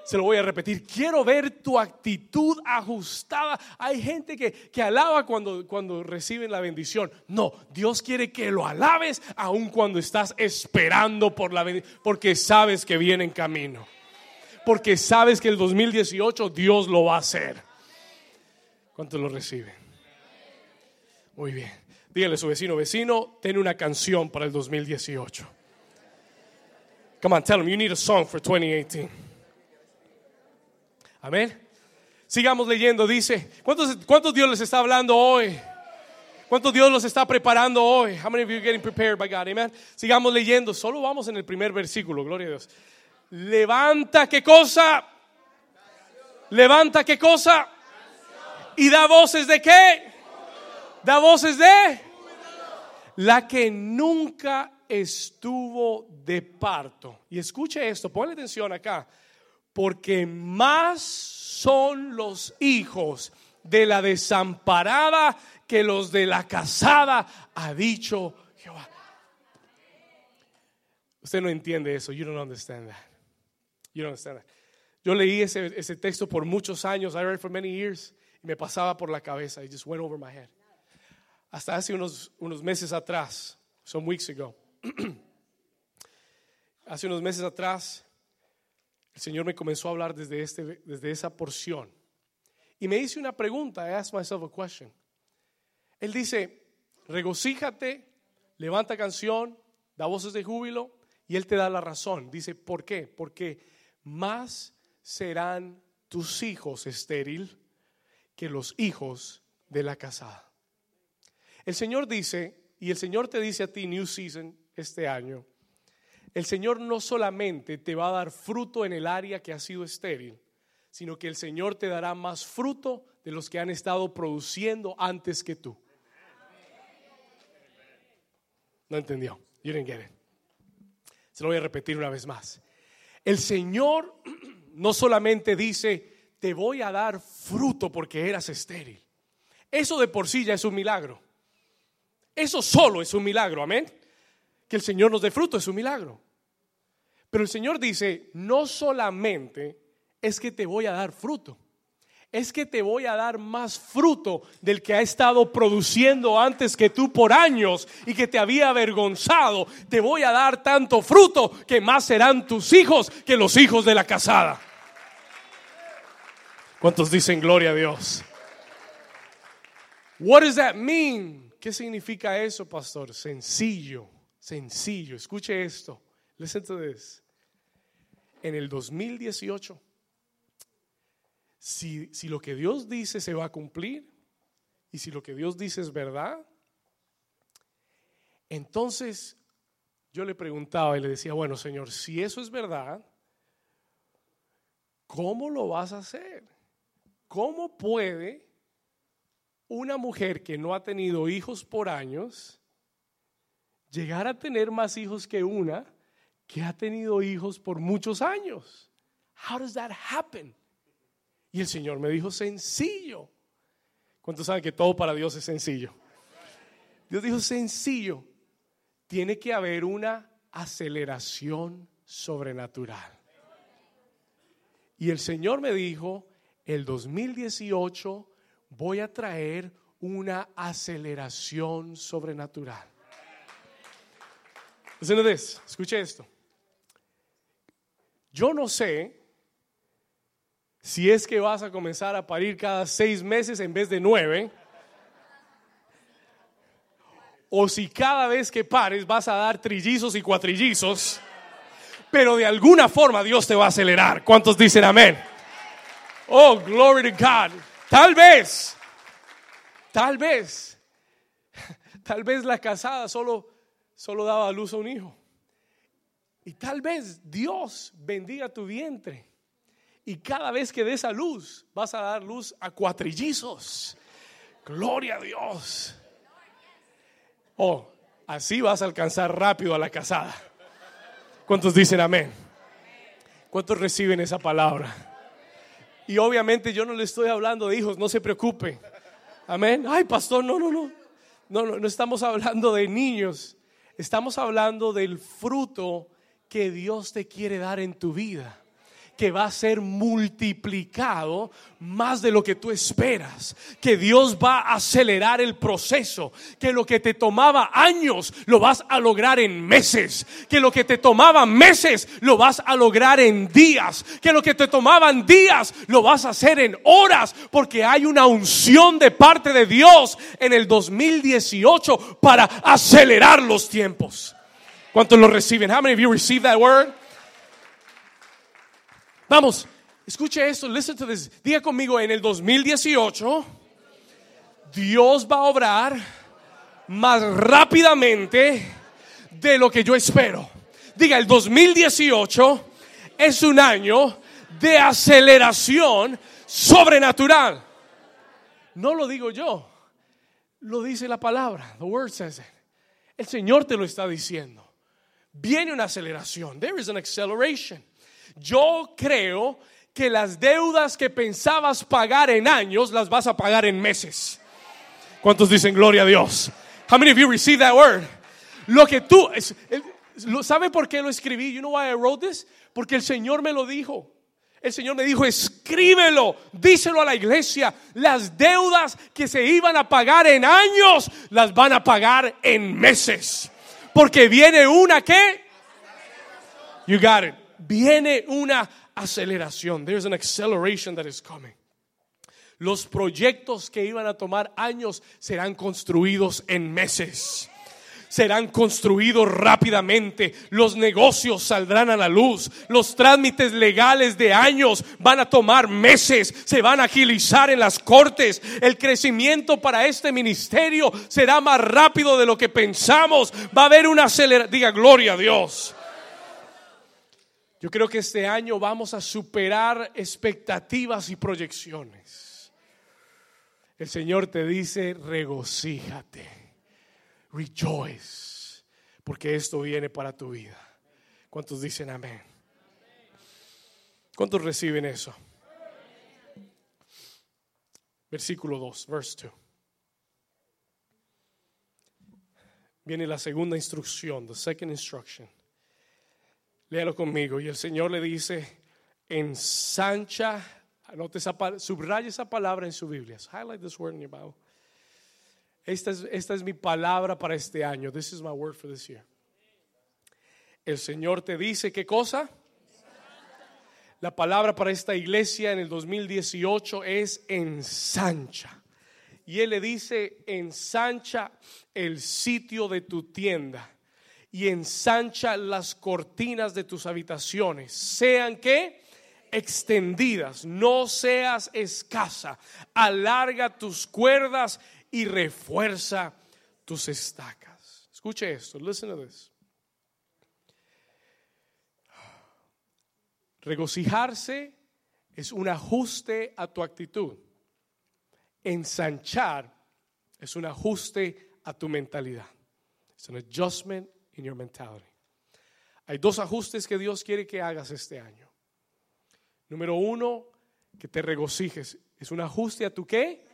Se lo voy a repetir. Quiero ver tu actitud ajustada. Hay gente que, que alaba cuando, cuando reciben la bendición. No, Dios quiere que lo alabes aun cuando estás esperando por la porque sabes que viene en camino. Porque sabes que el 2018 Dios lo va a hacer. ¿Cuánto lo reciben? Muy bien. Dígale a su vecino, vecino, ten una canción para el 2018. Come on, tell him you need a song for 2018. Amén. Sigamos leyendo, dice, ¿cuántos, ¿cuántos Dios les está hablando hoy? ¿Cuántos Dios los está preparando hoy? How many of you are getting prepared by God? Amen. Sigamos leyendo, solo vamos en el primer versículo, gloria a Dios. Levanta qué cosa? Levanta qué cosa? Y da voces de qué? Da voces de la que nunca estuvo de parto. Y escuche esto, ponle atención acá porque más son los hijos de la desamparada que los de la casada, ha dicho Jehová. Usted no entiende eso. You don't understand that. You don't understand that. Yo leí ese, ese texto por muchos años. I read for many years. Y me pasaba por la cabeza. It just went over my head. hasta hace unos, unos meses atrás, some weeks ago, [clears throat] hace unos meses atrás, el Señor me comenzó a hablar desde, este, desde esa porción. Y me hice una pregunta, I asked myself a question. Él dice, regocíjate, levanta canción, da voces de júbilo, y Él te da la razón. Dice, ¿por qué? Porque más serán tus hijos estéril que los hijos de la casada. El Señor dice, y el Señor te dice a ti, New Season, este año, el Señor no solamente te va a dar fruto en el área que ha sido estéril, sino que el Señor te dará más fruto de los que han estado produciendo antes que tú. No entendió. You didn't get it. Se lo voy a repetir una vez más. El Señor no solamente dice, te voy a dar fruto porque eras estéril. Eso de por sí ya es un milagro. Eso solo es un milagro, amén. Que el Señor nos dé fruto es un milagro. Pero el Señor dice, no solamente es que te voy a dar fruto, es que te voy a dar más fruto del que ha estado produciendo antes que tú por años y que te había avergonzado. Te voy a dar tanto fruto que más serán tus hijos que los hijos de la casada. ¿Cuántos dicen gloria a Dios? What does that mean? ¿Qué significa eso, pastor? Sencillo, sencillo. Escuche esto. Listen to. En el 2018 si, si lo que Dios dice se va a cumplir y si lo que Dios dice es verdad, entonces yo le preguntaba y le decía, bueno Señor, si eso es verdad, ¿cómo lo vas a hacer? ¿Cómo puede una mujer que no ha tenido hijos por años llegar a tener más hijos que una que ha tenido hijos por muchos años? How does that happen? Y el Señor me dijo, sencillo. ¿Cuántos saben que todo para Dios es sencillo? Dios dijo, sencillo. Tiene que haber una aceleración sobrenatural. Y el Señor me dijo, el 2018 voy a traer una aceleración sobrenatural. Escuche esto. Yo no sé si es que vas a comenzar a parir cada seis meses en vez de nueve, o si cada vez que pares vas a dar trillizos y cuatrillizos, pero de alguna forma Dios te va a acelerar. ¿Cuántos dicen amén? Oh, glory to God. Tal vez, tal vez, [laughs] tal vez la casada solo, solo daba a luz a un hijo. Y tal vez Dios bendiga tu vientre y cada vez que des a luz, vas a dar luz a cuatrillizos. Gloria a Dios. Oh, así vas a alcanzar rápido a la casada. ¿Cuántos dicen amén? ¿Cuántos reciben esa palabra? Y obviamente yo no le estoy hablando de hijos, no se preocupe. Amén. Ay, pastor, no, no, no. No, no, no estamos hablando de niños. Estamos hablando del fruto que Dios te quiere dar en tu vida que va a ser multiplicado más de lo que tú esperas, que Dios va a acelerar el proceso, que lo que te tomaba años lo vas a lograr en meses, que lo que te tomaba meses lo vas a lograr en días, que lo que te tomaban días lo vas a hacer en horas, porque hay una unción de parte de Dios en el 2018 para acelerar los tiempos. ¿Cuántos lo reciben? How many of you receive that word? Vamos, escuche esto, listen to this. Diga conmigo, en el 2018, Dios va a obrar más rápidamente de lo que yo espero. Diga, el 2018 es un año de aceleración sobrenatural. No lo digo yo, lo dice la palabra. The word says it. El Señor te lo está diciendo. Viene una aceleración. There is an acceleration. Yo creo que las deudas que pensabas pagar en años las vas a pagar en meses. ¿Cuántos dicen gloria a Dios? How many of you receive that word? Lo que tú, ¿sabe por qué lo escribí? You know why I wrote this? Porque el Señor me lo dijo. El Señor me dijo, escríbelo, díselo a la iglesia. Las deudas que se iban a pagar en años, las van a pagar en meses. Porque viene una que... You got it. Viene una aceleración. There's an acceleration that is coming. Los proyectos que iban a tomar años serán construidos en meses serán construidos rápidamente, los negocios saldrán a la luz, los trámites legales de años van a tomar meses, se van a agilizar en las cortes, el crecimiento para este ministerio será más rápido de lo que pensamos, va a haber una aceleración, diga gloria a Dios. Yo creo que este año vamos a superar expectativas y proyecciones. El Señor te dice, regocíjate rejoice, porque esto viene para tu vida. ¿Cuántos dicen amén? ¿Cuántos reciben eso? Versículo 2, verse 2. Viene la segunda instrucción, the second instruction. Léalo conmigo. Y el Señor le dice, ensancha, anote esa, subraya esa palabra en su Biblia. Highlight this word in your Bible. Esta es, esta es mi palabra para este año. This is my word for this year. El Señor te dice qué cosa. La palabra para esta iglesia en el 2018 es ensancha. Y Él le dice, ensancha el sitio de tu tienda y ensancha las cortinas de tus habitaciones. Sean que extendidas, no seas escasa. Alarga tus cuerdas y refuerza tus estacas. Escuche esto, listen to this. Regocijarse es un ajuste a tu actitud. Ensanchar es un ajuste a tu mentalidad. Es un adjustment in your mentality. Hay dos ajustes que Dios quiere que hagas este año. Número uno, que te regocijes. Es un ajuste a tu qué?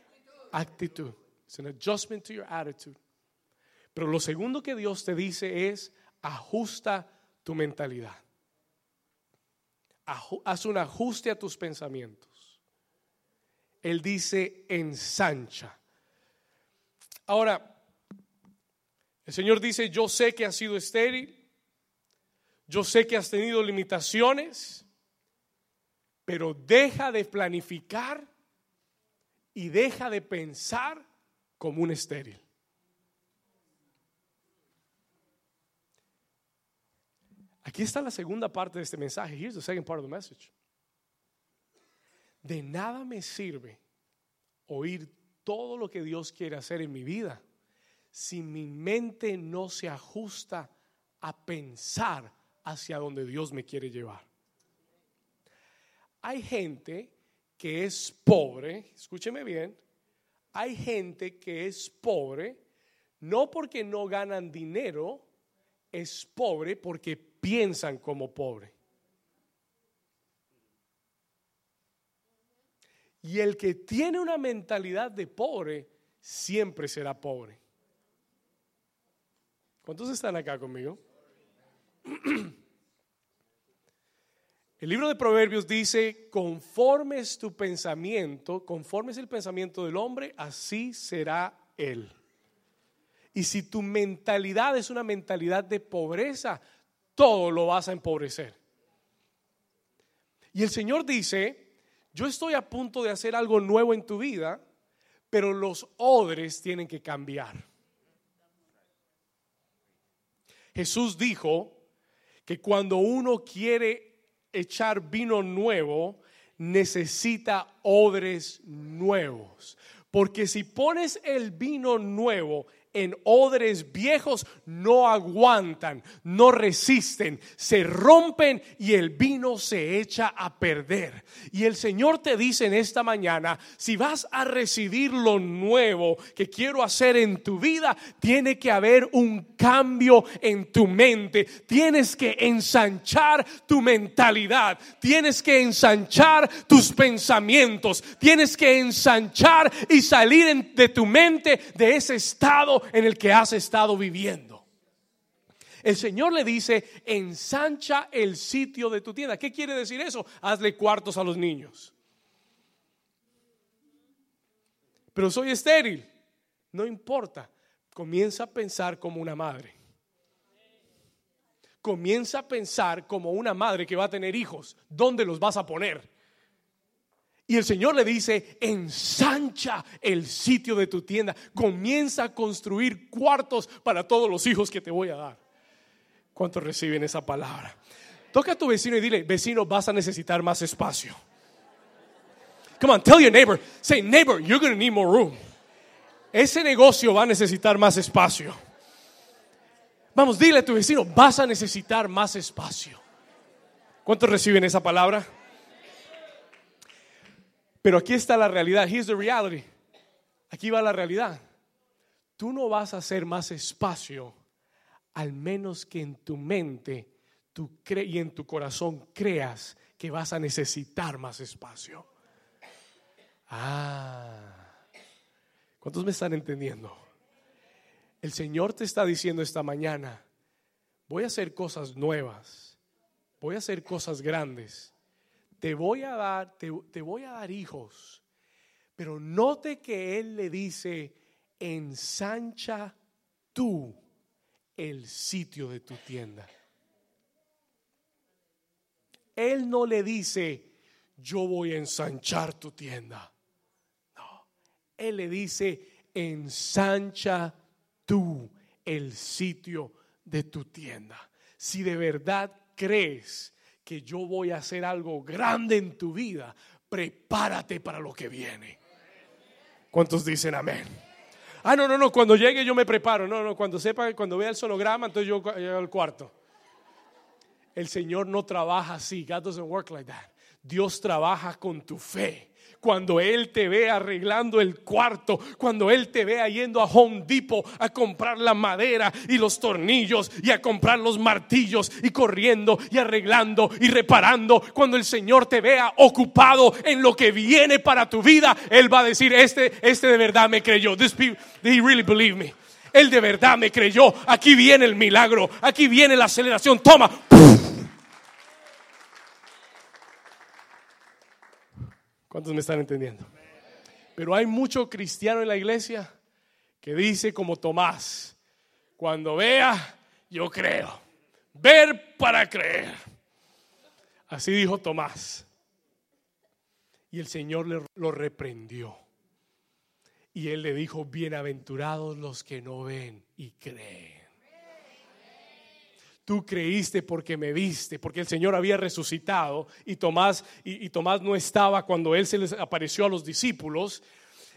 Actitud. It's an adjustment to your attitude. Pero lo segundo que Dios te dice es ajusta tu mentalidad. Haz un ajuste a tus pensamientos. Él dice ensancha. Ahora, el Señor dice, yo sé que has sido estéril, yo sé que has tenido limitaciones, pero deja de planificar y deja de pensar como un estéril. Aquí está la segunda parte de este mensaje. Here's the second part of the message. De nada me sirve oír todo lo que Dios quiere hacer en mi vida si mi mente no se ajusta a pensar hacia donde Dios me quiere llevar. Hay gente que es pobre, escúcheme bien, hay gente que es pobre, no porque no ganan dinero, es pobre porque piensan como pobre. Y el que tiene una mentalidad de pobre, siempre será pobre. ¿Cuántos están acá conmigo? [clears throat] El libro de Proverbios dice, conforme es tu pensamiento, conforme es el pensamiento del hombre, así será él. Y si tu mentalidad es una mentalidad de pobreza, todo lo vas a empobrecer. Y el Señor dice, yo estoy a punto de hacer algo nuevo en tu vida, pero los odres tienen que cambiar. Jesús dijo que cuando uno quiere echar vino nuevo, necesita odres nuevos. Porque si pones el vino nuevo en odres viejos no aguantan, no resisten, se rompen y el vino se echa a perder. Y el Señor te dice en esta mañana, si vas a recibir lo nuevo que quiero hacer en tu vida, tiene que haber un cambio en tu mente. Tienes que ensanchar tu mentalidad, tienes que ensanchar tus pensamientos, tienes que ensanchar y salir de tu mente de ese estado en el que has estado viviendo. El Señor le dice, ensancha el sitio de tu tienda. ¿Qué quiere decir eso? Hazle cuartos a los niños. Pero soy estéril. No importa. Comienza a pensar como una madre. Comienza a pensar como una madre que va a tener hijos. ¿Dónde los vas a poner? Y el Señor le dice, ensancha el sitio de tu tienda, comienza a construir cuartos para todos los hijos que te voy a dar. ¿Cuántos reciben esa palabra? Toca a tu vecino y dile, vecino, vas a necesitar más espacio. Come on, tell your neighbor, say, neighbor, you're going to need more room. Ese negocio va a necesitar más espacio. Vamos, dile a tu vecino, vas a necesitar más espacio. ¿Cuántos reciben esa palabra? Pero aquí está la realidad. Here's the reality. Aquí va la realidad. Tú no vas a hacer más espacio al menos que en tu mente tú y en tu corazón creas que vas a necesitar más espacio. Ah, ¿cuántos me están entendiendo? El Señor te está diciendo esta mañana, voy a hacer cosas nuevas, voy a hacer cosas grandes te voy a dar, te, voy a dar hijos. Pero note que él le dice, ensancha tú el sitio de tu tienda. Él no le dice, yo voy a ensanchar tu tienda. No, él le dice, ensancha tú el sitio de tu tienda. Si de verdad crees que yo voy a hacer algo grande en tu vida, prepárate para lo que viene. ¿Cuántos dicen amén? Ah, no, no, no, cuando llegue yo me preparo. No, no, cuando sepa, cuando vea el sonograma, entonces yo llego al cuarto. El Señor no trabaja así. God doesn't work like that. Dios trabaja con tu fe cuando Él te ve arreglando el cuarto, cuando Él te vea yendo a Home Depot a comprar la madera y los tornillos y a comprar los martillos y corriendo y arreglando y reparando, cuando el Señor te vea ocupado en lo que viene para tu vida, Él va a decir, este, este de verdad me creyó. This he really believe me. Él de verdad me creyó. Aquí viene el milagro. Aquí viene la aceleración. Toma. ¿Cuántos me están entendiendo? Pero hay mucho cristiano en la iglesia que dice como Tomás, cuando vea, yo creo. Ver para creer. Así dijo Tomás. Y el Señor le, lo reprendió. Y él le dijo, bienaventurados los que no ven y creen. Tú creíste porque me viste, porque el Señor había resucitado y Tomás, y, Tomás no estaba cuando Él se les apareció a los discípulos.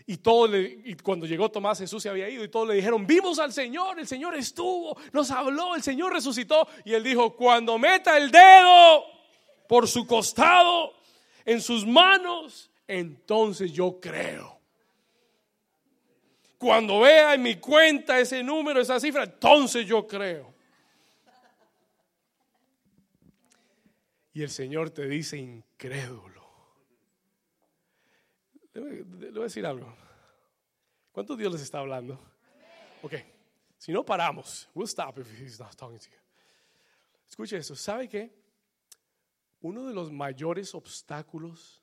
Y, todo y cuando llegó Tomás, Jesús se había ido y todos le dijeron, vimos al Señor, el Señor estuvo, nos habló, el Señor resucitó. Y él dijo, cuando meta el dedo por su costado, en sus manos, entonces yo creo. Cuando vea en mi cuenta ese número, esa cifra, entonces yo creo. Y el Señor te dice incrédulo. Le voy a decir algo. ¿Cuánto Dios les está hablando? Ok. Si no paramos, we'll stop if he's not talking to you. Escuche eso. ¿Sabe qué? Uno de los mayores obstáculos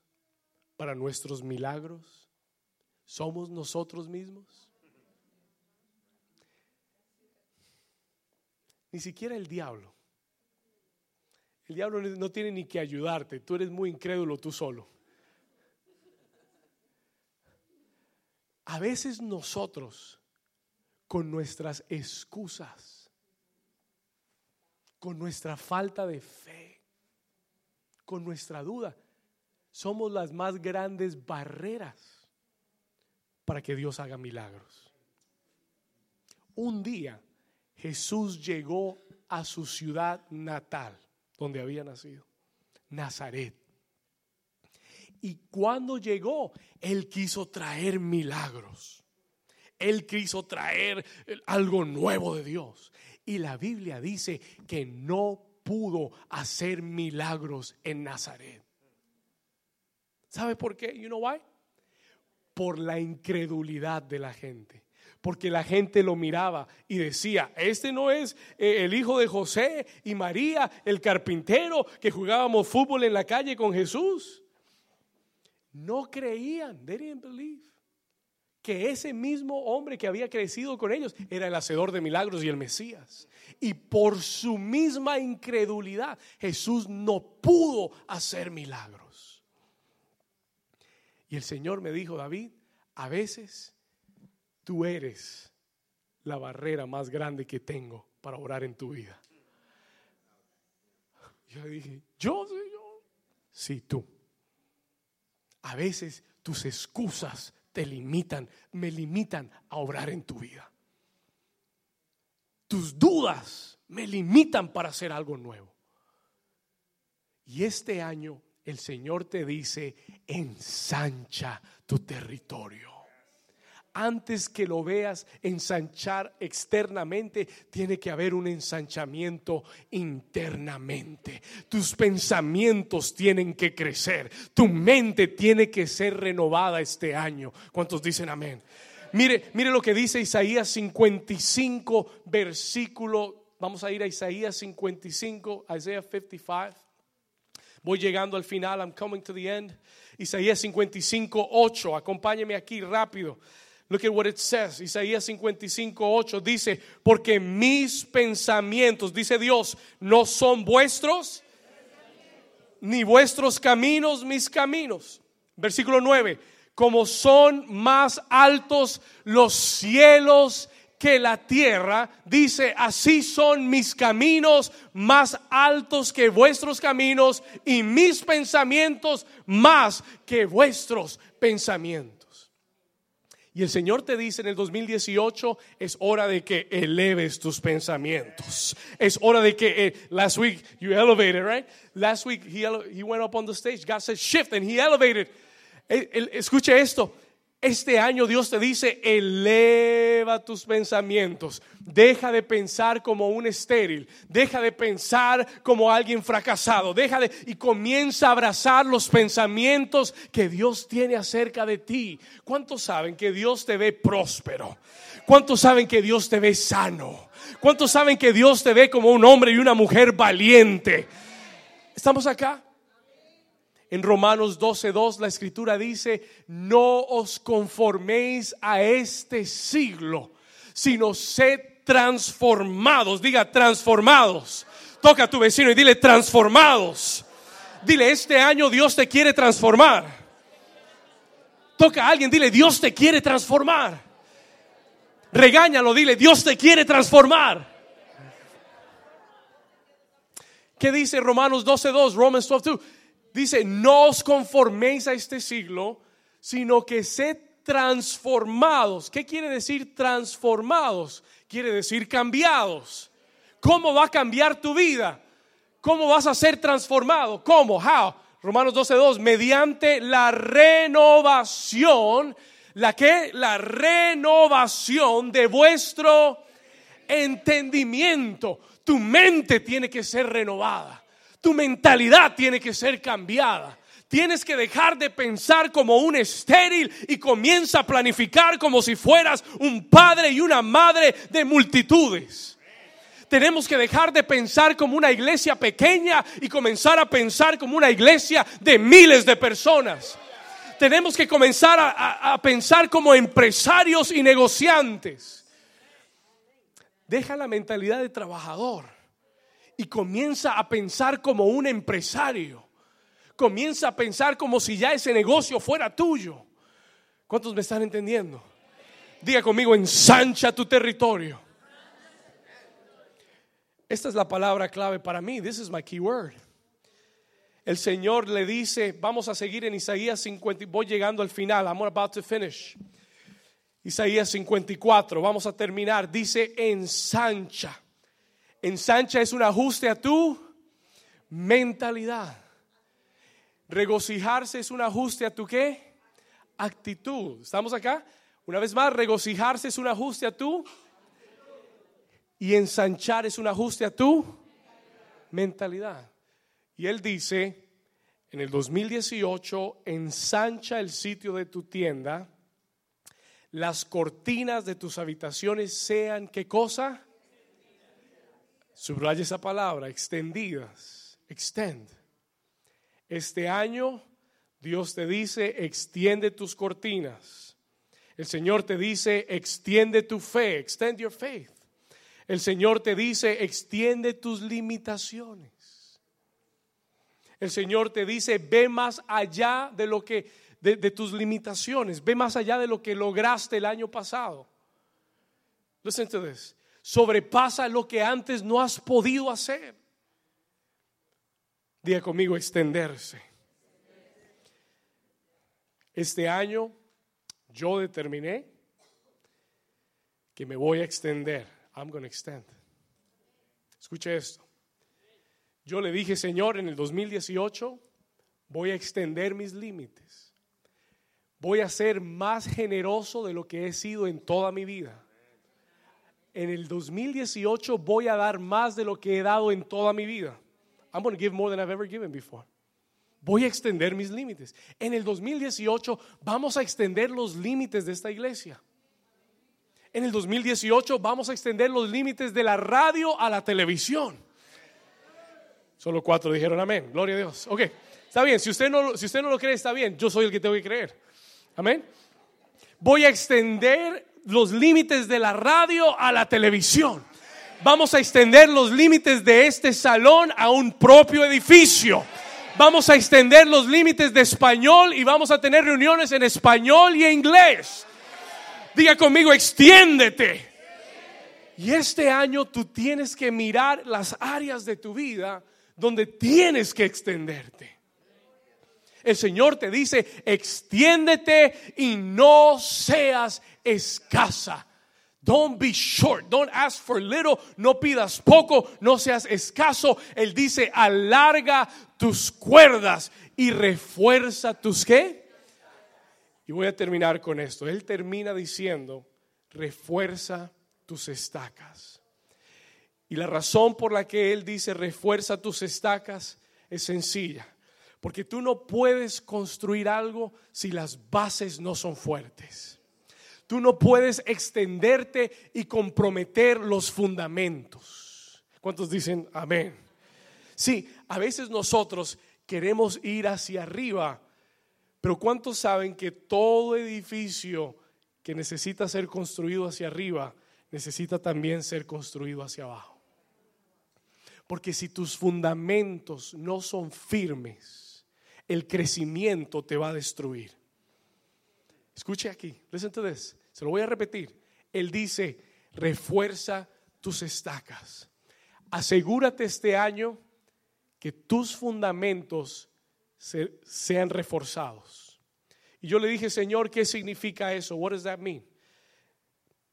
para nuestros milagros somos nosotros mismos. Ni siquiera el diablo. El diablo no tiene ni que ayudarte, tú eres muy incrédulo tú solo. A veces nosotros, con nuestras excusas, con nuestra falta de fe, con nuestra duda, somos las más grandes barreras para que Dios haga milagros. Un día Jesús llegó a su ciudad natal donde había nacido, Nazaret. Y cuando llegó, Él quiso traer milagros. Él quiso traer algo nuevo de Dios. Y la Biblia dice que no pudo hacer milagros en Nazaret. ¿Sabe por qué? You know why? Por la incredulidad de la gente porque la gente lo miraba y decía, este no es eh, el hijo de José y María, el carpintero que jugábamos fútbol en la calle con Jesús. No creían, didn't believe, que ese mismo hombre que había crecido con ellos era el hacedor de milagros y el Mesías. Y por su misma incredulidad, Jesús no pudo hacer milagros. Y el Señor me dijo, David, a veces tú eres la barrera más grande que tengo para orar en tu vida. Yo dije, yo, Señor. Sí, tú. A veces tus excusas te limitan, me limitan a orar en tu vida. Tus dudas me limitan para hacer algo nuevo. Y este año el Señor te dice, ensancha tu territorio antes que lo veas ensanchar externamente, tiene que haber un ensanchamiento internamente. Tus pensamientos tienen que crecer, tu mente tiene que ser renovada este año. ¿Cuántos dicen amén? Mire, mire lo que dice Isaías 55, versículo. Vamos a ir a Isaías 55, Isaiah 55. Voy llegando al final, I'm coming to the end. Isaías 55, 8. Acompáñeme aquí rápido. Look at what it says. Isaías 55, 8 dice, porque mis pensamientos, dice Dios, no son vuestros, ni vuestros caminos mis caminos. Versículo 9, como son más altos los cielos que la tierra, dice, así son mis caminos más altos que vuestros caminos y mis pensamientos más que vuestros pensamientos. Y el Señor te dice en el 2018, es hora de que eleves tus pensamientos. Es hora de que, eh, last week you elevated, right? Last week he, he went up on the stage, God said shift and he elevated. escuche esto, este año Dios te dice, eleva tus pensamientos. Deja de pensar como un estéril. Deja de pensar como alguien fracasado. Deja de y comienza a abrazar los pensamientos que Dios tiene acerca de ti. ¿Cuántos saben que Dios te ve próspero? ¿Cuántos saben que Dios te ve sano? ¿Cuántos saben que Dios te ve como un hombre y una mujer valiente? ¿Estamos acá? En Romanos 12:2 la escritura dice, no os conforméis a este siglo, sino sed transformados. Diga, transformados. Toca a tu vecino y dile, transformados. Dile, este año Dios te quiere transformar. Toca a alguien, dile, Dios te quiere transformar. Regáñalo, dile, Dios te quiere transformar. ¿Qué dice Romanos 12:2? Romans 12:2 dice, no os conforméis a este siglo, sino que sed transformados. ¿Qué quiere decir transformados? Quiere decir cambiados. ¿Cómo va a cambiar tu vida? ¿Cómo vas a ser transformado? ¿Cómo? How? Romanos 12:2, mediante la renovación, la que la renovación de vuestro entendimiento. Tu mente tiene que ser renovada. Tu mentalidad tiene que ser cambiada. Tienes que dejar de pensar como un estéril y comienza a planificar como si fueras un padre y una madre de multitudes. Tenemos que dejar de pensar como una iglesia pequeña y comenzar a pensar como una iglesia de miles de personas. Tenemos que comenzar a, pensar como empresarios y negociantes. Deja la mentalidad de trabajador y comienza a pensar como un empresario. Comienza a pensar como si ya ese negocio fuera tuyo. ¿Cuántos me están entendiendo? Diga conmigo, ensancha tu territorio. Esta es la palabra clave para mí. This is my key word. El Señor le dice, vamos a seguir en Isaías 50, voy llegando al final, I'm about to finish. Isaías 54, vamos a terminar, dice ensancha. Ensancha es un ajuste a tu mentalidad. Regocijarse es un ajuste a tu qué? Actitud. ¿Estamos acá? Una vez más, regocijarse es un ajuste a tu y ensanchar es un ajuste a tu mentalidad. Y él dice, en el 2018, ensancha el sitio de tu tienda, las cortinas de tus habitaciones sean, ¿qué cosa? Subraya esa palabra, extendidas, extend. Este año Dios te dice, extiende tus cortinas. El Señor te dice, extiende tu fe, extend your faith. El Señor te dice, extiende tus limitaciones. El Señor te dice, ve más allá de lo que de, de, tus limitaciones, ve más allá de lo que lograste el año pasado. Listen to this sobrepasa lo que antes no has podido hacer. Diga conmigo, extenderse. Este año yo determiné que me voy a extender. I'm going to extend. Escuche esto. Yo le dije, Señor, en el 2018 voy a extender mis límites. Voy a ser más generoso de lo que he sido en toda mi vida en el 2018 voy a dar más de lo que he dado en toda mi vida. I'm going to give more than I've ever given before. Voy a extender mis límites. En el 2018 vamos a extender los límites de esta iglesia. En el 2018 vamos a extender los límites de la radio a la televisión. Solo cuatro dijeron amén. Gloria a Dios. Ok, está bien. Si usted no, si usted no lo cree, está bien. Yo soy el que tengo que creer. Amén. Voy a extender los límites de la radio a la televisión. Vamos a extender los límites de este salón a un propio edificio. Vamos a extender los límites de español y vamos a tener reuniones en español y inglés. Diga conmigo, extiéndete. Y este año tú tienes que mirar las áreas de tu vida donde tienes que extenderte. El Señor te dice, extiéndete y no seas escasa. Don't be short, don't ask for little, no pidas poco, no seas escaso. Él dice, alarga tus cuerdas y refuerza tus qué. Y voy a terminar con esto. Él termina diciendo, refuerza tus estacas. Y la razón por la que él dice refuerza tus estacas es sencilla. Porque tú no puedes construir algo si las bases no son fuertes. Tú no puedes extenderte y comprometer los fundamentos. ¿Cuántos dicen amén? Sí, a veces nosotros queremos ir hacia arriba, pero ¿cuántos saben que todo edificio que necesita ser construido hacia arriba necesita también ser construido hacia abajo? Porque si tus fundamentos no son firmes, el crecimiento te va a destruir. Escuche aquí, listen to this. Se lo voy a repetir. Él dice, refuerza tus estacas. Asegúrate este año que tus fundamentos sean reforzados. Y yo le dije, Señor, ¿qué significa eso? What does that mean?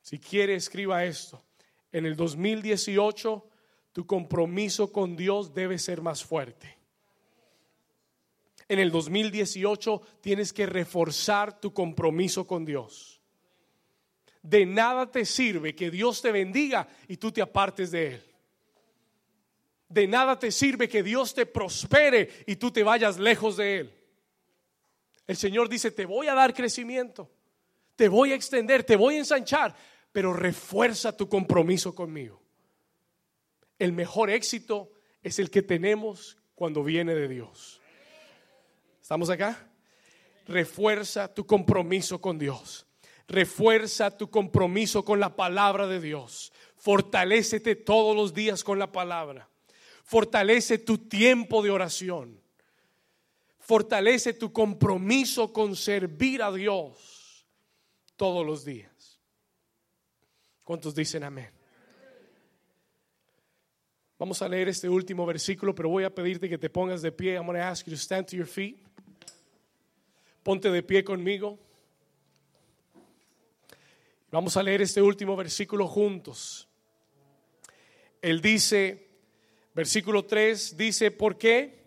Si quiere, escriba esto. En el 2018, tu compromiso con Dios debe ser más fuerte en el 2018 tienes que reforzar tu compromiso con Dios. De nada te sirve que Dios te bendiga y tú te apartes de Él. De nada te sirve que Dios te prospere y tú te vayas lejos de Él. El Señor dice, te voy a dar crecimiento, te voy a extender, te voy a ensanchar, pero refuerza tu compromiso conmigo. El mejor éxito es el que tenemos cuando viene de Dios. ¿Estamos acá? Refuerza tu compromiso con Dios. Refuerza tu compromiso con la palabra de Dios. Fortalécete todos los días con la palabra. Fortalece tu tiempo de oración. Fortalece tu compromiso con servir a Dios todos los días. ¿Cuántos dicen amén? Vamos a leer este último versículo, pero voy a pedirte que te pongas de pie. I'm going to ask you to stand to your feet. Ponte de pie conmigo. Vamos a leer este último versículo juntos. Él dice, versículo 3, dice, ¿por qué?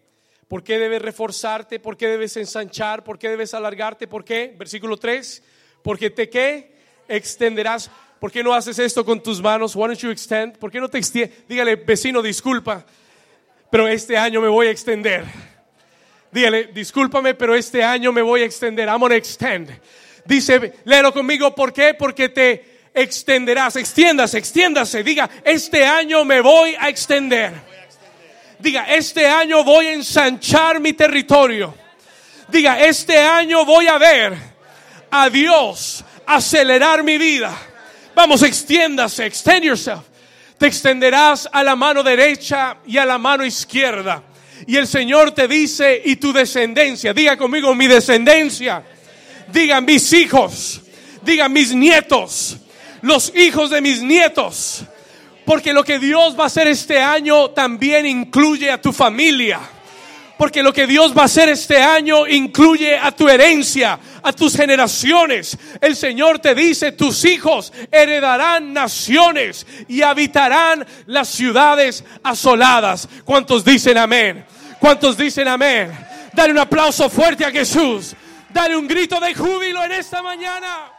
¿Por qué debes reforzarte? ¿Por qué debes ensanchar? ¿Por qué debes alargarte? ¿Por qué? Versículo 3, porque te qué? Extenderás. ¿Por qué no haces esto con tus manos? Why don't you extend? ¿Por qué no te extiendes? Dígale, vecino, disculpa, pero este año me voy a extender. Dígale, discúlpame, pero este año me voy a extender. I'm gonna extend. Dice, léelo conmigo, ¿por qué? Porque te extenderás, extiéndase, extiéndase. Diga, este año me voy a extender. Diga, este año voy a ensanchar mi territorio. Diga, este año voy a ver a Dios acelerar mi vida. Vamos, extiéndase, extend yourself. Te extenderás a la mano derecha y a la mano izquierda. Y el Señor te dice, y tu descendencia, diga conmigo, mi descendencia, diga mis hijos, diga mis nietos, los hijos de mis nietos. Porque lo que Dios va a hacer este año también incluye a tu familia. Porque lo que Dios va a hacer este año incluye a tu herencia, a tus generaciones. El Señor te dice, tus hijos heredarán naciones y habitarán las ciudades asoladas. ¿Cuántos dicen amén? ¿Cuántos dicen amén? Dale un aplauso fuerte a Jesús. Dale un grito de júbilo en esta mañana.